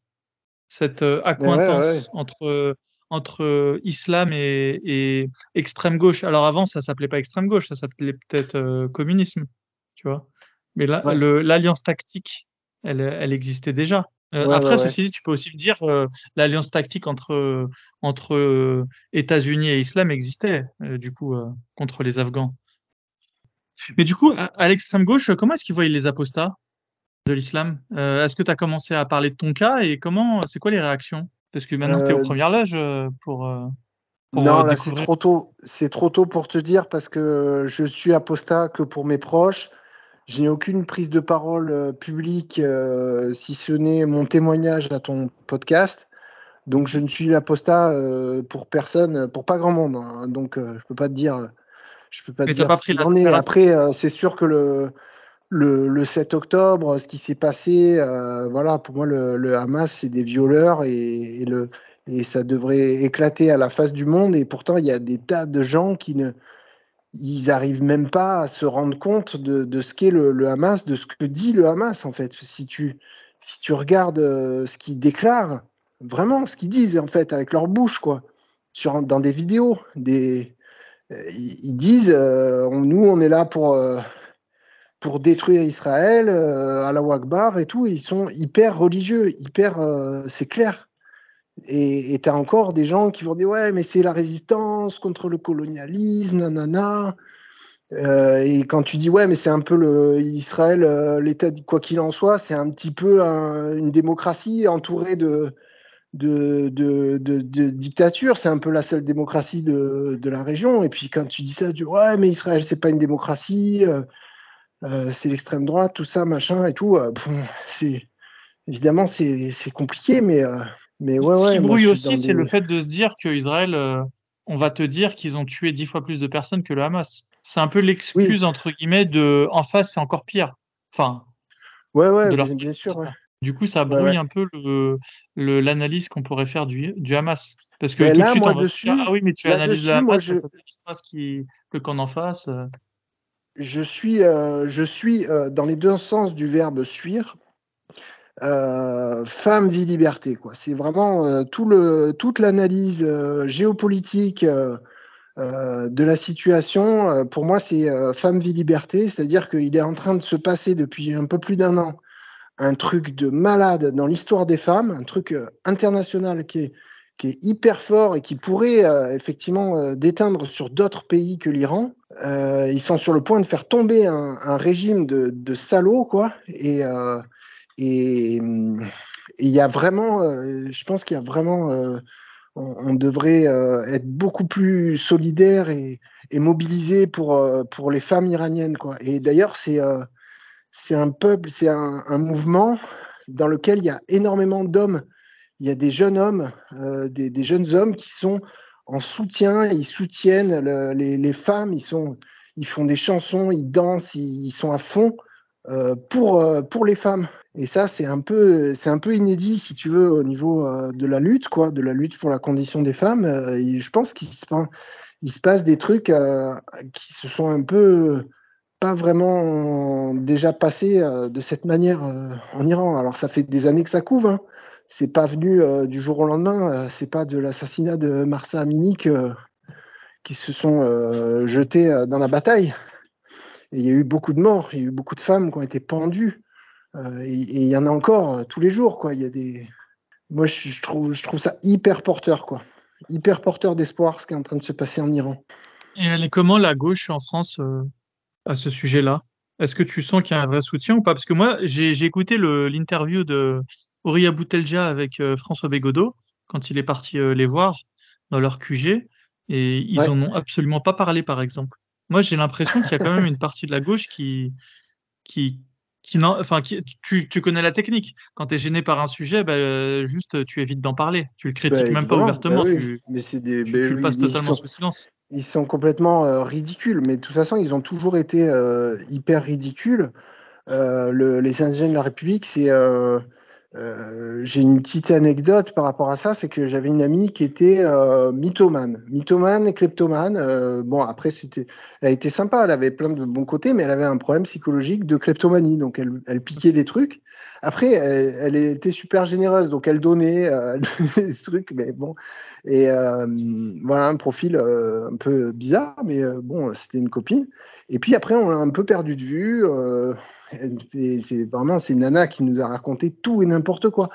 Cette euh, accointance ouais, ouais. entre entre islam et, et, extrême gauche. Alors avant, ça s'appelait pas extrême gauche, ça s'appelait peut-être euh, communisme, tu vois. Mais là, l'alliance tactique elle, elle existait déjà. Euh, ouais, après, ouais, ceci dit, tu peux aussi me dire euh, l'alliance tactique entre entre euh, États-Unis et Islam existait euh, du coup euh, contre les Afghans. Mais du coup, à, à l'extrême gauche, comment est-ce qu'ils voyaient les apostats de l'islam? Est-ce que tu as commencé à parler de ton cas et comment C'est quoi les réactions? Parce que maintenant, tu es aux premières loges pour. pour non, là c'est trop tôt. C'est trop tôt pour te dire parce que je suis apostat que pour mes proches. Je n'ai aucune prise de parole euh, publique, euh, si ce n'est mon témoignage à ton podcast. Donc je ne suis l'apostat euh, pour personne, pour pas grand monde. Hein. Donc euh, je peux pas te dire, je peux pas Mais te dire pas ce qu'il en est. Après, euh, c'est sûr que le, le, le 7 octobre, ce qui s'est passé, euh, voilà, pour moi le, le Hamas c'est des violeurs et, et, le et ça devrait éclater à la face du monde. Et pourtant il y a des tas de gens qui ne ils arrivent même pas à se rendre compte de, de ce qu'est le, Hamas, de ce que dit le Hamas en fait. Si tu si tu regardes euh, ce qu'ils déclarent, vraiment ce qu'ils disent en fait avec leur bouche quoi, sur dans des vidéos, des euh, ils disent euh, on, nous on est là pour euh, pour détruire Israël, à la Wakbar et tout. Ils sont hyper religieux, hyper c'est clair. Et tu as encore des gens qui vont dire ouais mais c'est la résistance contre le colonialisme, nanana. Euh, et quand tu dis ouais mais c'est un peu le Israël, euh, l'État quoi qu'il en soit, c'est un petit peu un, une démocratie entourée de de, de, de, de dictature, c'est un peu la seule démocratie de, la région. Et puis quand tu dis ça, tu dis ouais mais Israël c'est pas une démocratie, euh, euh c'est l'extrême droite, tout ça machin et tout. Euh, c'est évidemment c'est c'est compliqué mais euh, mais ouais, Ce qui ouais, brouille aussi, c'est des... le fait de se dire qu'Israël, euh, on va te dire qu'ils ont tué dix fois plus de personnes que le Hamas. C'est un peu l'excuse, oui. entre guillemets, de en face, c'est encore pire. Enfin. Ouais, ouais, bien, bien, sûr. Ouais. Du coup, ça brouille ouais, un peu l'analyse le, qu'on pourrait faire du, du, Hamas. Parce que mais tout là, de suite, moi, on dessus, dire, ah oui, mais tu analyses le Hamas, je... qui se passe qui, le camp en face. Euh... Je suis, euh, je suis euh, dans les deux sens du verbe suivre euh, femme, vie, liberté. Quoi. C'est vraiment euh, tout le, toute l'analyse euh, géopolitique euh, euh, de la situation. Pour moi, c'est femme, vie, liberté. C'est-à-dire qu'il est en train de se passer depuis un peu plus d'un an un truc de malade dans l'histoire des femmes, un truc international qui est, qui est hyper fort et qui pourrait effectivement déteindre sur d'autres pays que l'Iran. ils sont sur le point de faire tomber un, un régime de, de salauds, quoi. Et et il y a vraiment, euh, je pense qu'il y a vraiment, euh, on, devrait euh, être beaucoup plus solidaire et, et mobilisé pour pour les femmes iraniennes, quoi. Et d'ailleurs, c'est c'est un peuple, c'est un, mouvement dans lequel il y a énormément d'hommes. Il y a des jeunes hommes, des, jeunes hommes qui sont en soutien, ils soutiennent les, femmes, ils sont, ils font des chansons, ils dansent, ils, sont à fond pour euh, pour les femmes. Et ça, c'est un peu, c'est un peu inédit, si tu veux, au niveau euh, de la lutte, quoi, de la lutte pour la condition des femmes. je pense qu'il se, il se passe des trucs qui se sont un peu pas vraiment déjà passés de cette manière en Iran. Alors ça fait des années que ça couvre. Hein. C'est pas venu du jour au lendemain. c'est pas de l'assassinat de Marsa Amini qui se sont jetés dans la bataille. Il y a eu beaucoup de morts, il y a eu beaucoup de femmes qui ont été pendues. Euh, et, il y en a encore euh, tous les jours, quoi. Il y a des. Moi, je, trouve, je trouve ça hyper porteur, quoi. Hyper porteur d'espoir, ce qui est en train de se passer en Iran. Et elle est comment la gauche en France euh, à ce sujet-là? Est-ce que tu sens qu'il y a un vrai soutien ou pas? Parce que moi, j'ai écouté l'interview de Auria Boutelja avec François Bégodeau quand il est parti les voir dans leur QG et ils n'en ont absolument pas parlé, par exemple. Moi, j'ai l'impression qu'il y a quand même une partie de la gauche qui, qui, qui enfin, qui, tu, tu connais la technique. Quand tu es gêné par un sujet, bah, juste tu évites d'en parler. Tu le critiques bah, même pas ouvertement. Bah tu, mais c'est des, tu, le passes totalement sous silence. Ils sont complètement euh, ridicules, mais de toute façon, ils ont toujours été euh, hyper ridicules. Euh, le, les indigènes de la République, c'est euh, j'ai une petite anecdote par rapport à ça, c'est que j'avais une amie qui était euh, mythomane, mythomane et kleptomane. Euh, bon, après, c'était, elle était sympa, elle avait plein de bons côtés, mais elle avait un problème psychologique de kleptomanie, donc elle, elle piquait des trucs. Après, elle, elle, était super généreuse, donc elle donnait euh, [laughs] des trucs, mais bon. Et euh, voilà, un profil un peu bizarre, mais bon, c'était une copine. Et puis après, on l'a un peu perdu de vue c'est vraiment c'est Nana qui nous a raconté tout et n'importe quoi.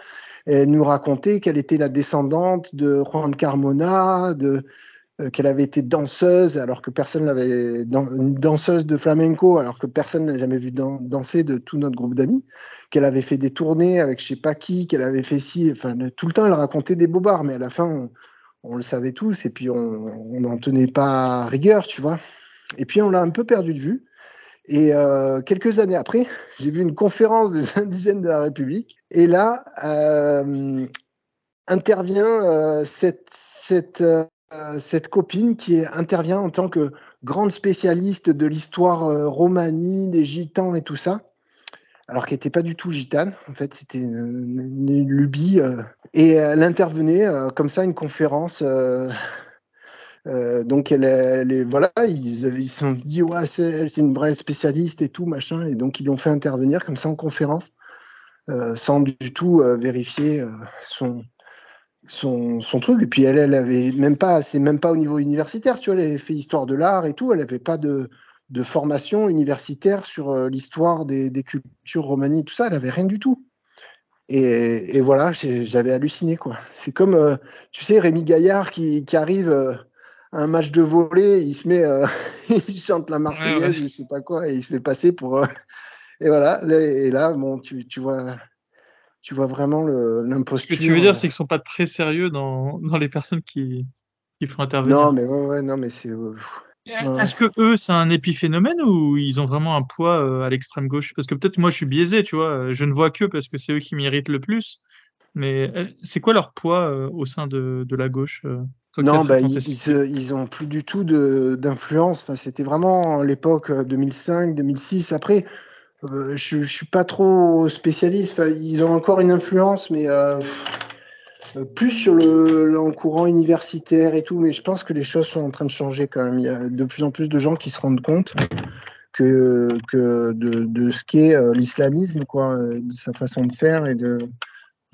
Elle nous racontait qu'elle était la descendante de Juan Carmona, de euh, qu'elle avait été danseuse alors que personne l'avait une danseuse de flamenco alors que personne n'a jamais vu danser de tout notre groupe d'amis qu'elle avait fait des tournées avec je sais pas qui qu'elle avait fait si enfin tout le temps elle racontait des bobards mais à la fin on, le savait tous et puis on n'en tenait pas rigueur tu vois et puis on l'a un peu perdu de vue et euh, quelques années après, [laughs] j'ai vu une conférence des [laughs] indigènes de la République. Et là, euh, intervient euh, cette, euh, cette copine qui intervient en tant que grande spécialiste de l'histoire euh, romanie, des gitans et tout ça. Alors qu'elle n'était pas du tout gitane, en fait, c'était une, lubie. et elle intervenait comme ça, une conférence euh, donc elle, voilà, ils se sont dit ouais c'est une vraie spécialiste et tout machin et donc ils l'ont fait intervenir comme ça en conférence euh, sans du tout euh, vérifier euh, son, son son truc. Et puis elle elle avait même pas c'est même pas au niveau universitaire tu vois elle avait fait histoire de l'art et tout. Elle avait pas de de formation universitaire sur euh, l'histoire des, des cultures romanies tout ça. Elle avait rien du tout. Et, et voilà j'avais halluciné quoi. C'est comme tu sais Rémi Gaillard qui, qui arrive un match de volley, il se met, euh, [laughs] il chante la Marseillaise, je sais pas quoi, et il se fait passer pour. Euh, et voilà. Et là, bon, tu, tu vois, tu vois vraiment l'imposture. Ce que tu veux dire, c'est qu'ils sont pas très sérieux dans, dans les personnes qui, qui font intervenir. Non, mais ouais, ouais non, mais c'est. Euh, Est-ce que eux, c'est un épiphénomène ou ils ont vraiment un poids à l'extrême gauche? Parce que peut-être moi, je suis biaisé, tu vois. Je ne vois que parce que c'est eux qui méritent le plus. Mais c'est quoi leur poids au sein de, de la gauche non, bah, ils, ils, ont plus du tout d'influence. Enfin, c'était vraiment l'époque 2005, 2006. Après, euh, je, je suis pas trop spécialiste. Ils ont encore une influence, mais euh, plus sur le, courant universitaire et tout. Mais je pense que les choses sont en train de changer quand même. Il y a de plus en plus de gens qui se rendent compte que, de, ce qu'est euh, l'islamisme, quoi, de sa façon de faire et de.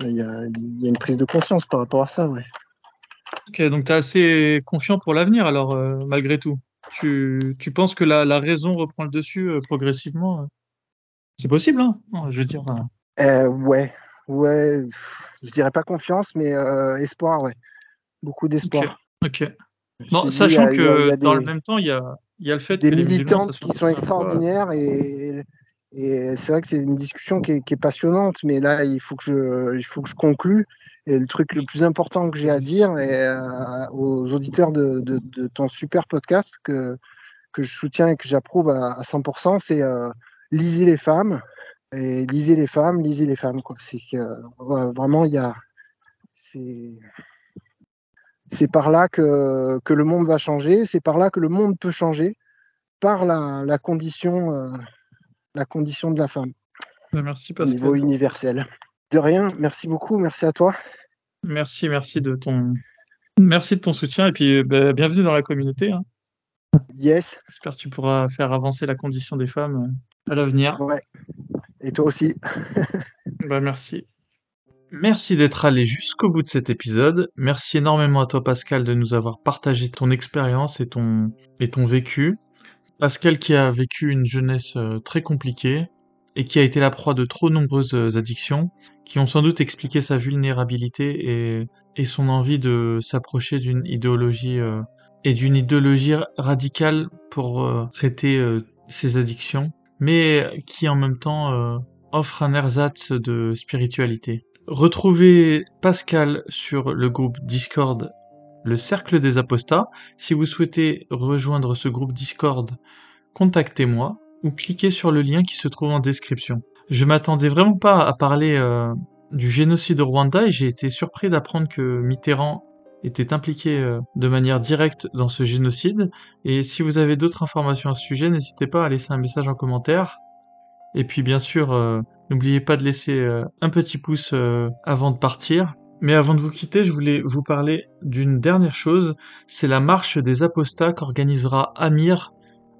Il y, a, une prise de conscience par rapport à ça, ouais. Ok, donc tu es assez confiant pour l'avenir alors, euh, malgré tout. Tu, tu penses que la, raison reprend le dessus euh, progressivement euh? C'est possible, hein Je veux dire. Euh, ouais, ouais, je dirais pas confiance, mais espoir, ouais. Beaucoup d'espoir. Ok. okay. Sachant dit, que a, dans le même temps, il y a, y a le fait des que militantes qui sont extraordinaires et, et c'est vrai que c'est une discussion qui est, qui est, passionnante, mais là, il faut que je, il faut que je conclue. Et le truc le plus important que j'ai à dire euh, aux auditeurs de, de, de, ton super podcast que, que je soutiens et que j'approuve à, à 100%, c'est euh, lisez les femmes et lisez les femmes, lisez les femmes. Quoi. C'est que euh, vraiment il y a, c'est, c'est par là que, que le monde va changer, c'est par là que le monde peut changer, par la, la condition, euh, la condition de la femme. Ben, merci Au niveau universel. De rien, merci beaucoup, merci à toi. Merci, merci de ton, merci de ton soutien et puis ben, bienvenue dans la communauté. Hein. Yes. J'espère que tu pourras faire avancer la condition des femmes euh, à l'avenir. Ouais. Et toi aussi. [laughs] bah merci. Merci d'être allé jusqu'au bout de cet épisode. Merci énormément à toi Pascal de nous avoir partagé ton expérience et ton et ton vécu. Pascal qui a vécu une jeunesse euh, très compliquée et qui a été la proie de trop nombreuses euh, addictions qui ont sans doute expliqué sa vulnérabilité et, et son envie de s'approcher d'une idéologie euh, et d'une idéologie radicale pour traiter ses addictions, mais qui en même temps offre un ersatz de spiritualité. Retrouvez Pascal sur le groupe Discord le Cercle des Apostats. Si vous souhaitez rejoindre ce groupe Discord, contactez-moi ou cliquez sur le lien qui se trouve en description. Je m'attendais vraiment pas à parler euh, du génocide au Rwanda et j'ai été surpris d'apprendre que Mitterrand était impliqué euh, de manière directe dans ce génocide. Et si vous avez d'autres informations à ce sujet, n'hésitez pas à laisser un message en commentaire. Et puis bien sûr, euh, n'oubliez pas de laisser un petit pouce avant de partir. Mais avant de vous quitter, je voulais vous parler d'une dernière chose, c'est la marche des apostats qu'organisera Amir,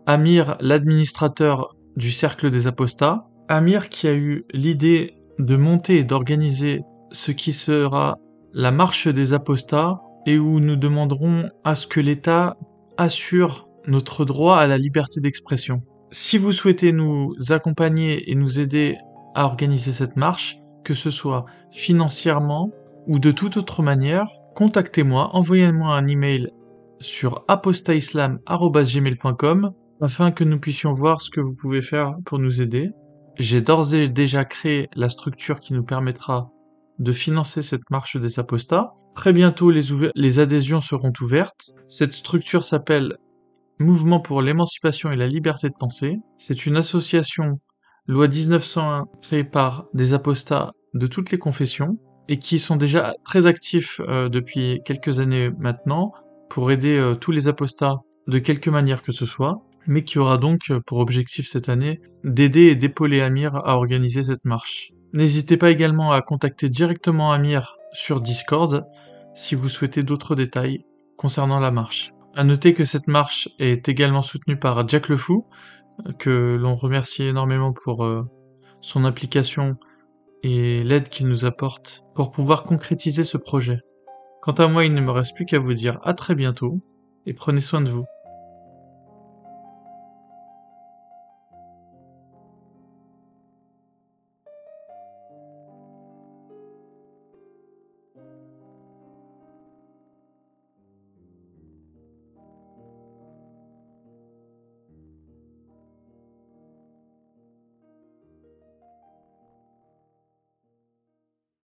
Amir l'administrateur du cercle des apostats, Amir qui a eu l'idée de monter et d'organiser ce qui sera la marche des apostats et où nous demanderons à ce que l'État assure notre droit à la liberté d'expression. Si vous souhaitez nous accompagner et nous aider à organiser cette marche, que ce soit financièrement, ou de toute autre manière, contactez-moi, envoyez-moi un email sur apostaislam.gmail.com afin que nous puissions voir ce que vous pouvez faire pour nous aider. J'ai d'ores et déjà créé la structure qui nous permettra de financer cette marche des apostats. Très bientôt, les, adhésions seront ouvertes. Cette structure s'appelle Mouvement pour l'émancipation et la liberté de penser. C'est une association loi 1901 créée par des apostats de toutes les confessions et qui sont déjà très actifs euh, depuis quelques années maintenant pour aider euh, tous les apostats de quelque manière que ce soit, mais qui aura donc euh, pour objectif cette année d'aider et d'épauler Amir à organiser cette marche. N'hésitez pas également à contacter directement Amir sur Discord si vous souhaitez d'autres détails concernant la marche. À noter que cette marche est également soutenue par Jack Le Fou, que l'on remercie énormément pour son implication et l'aide qu'il nous apporte pour pouvoir concrétiser ce projet. Quant à moi, il ne me reste plus qu'à vous dire à très bientôt et prenez soin de vous.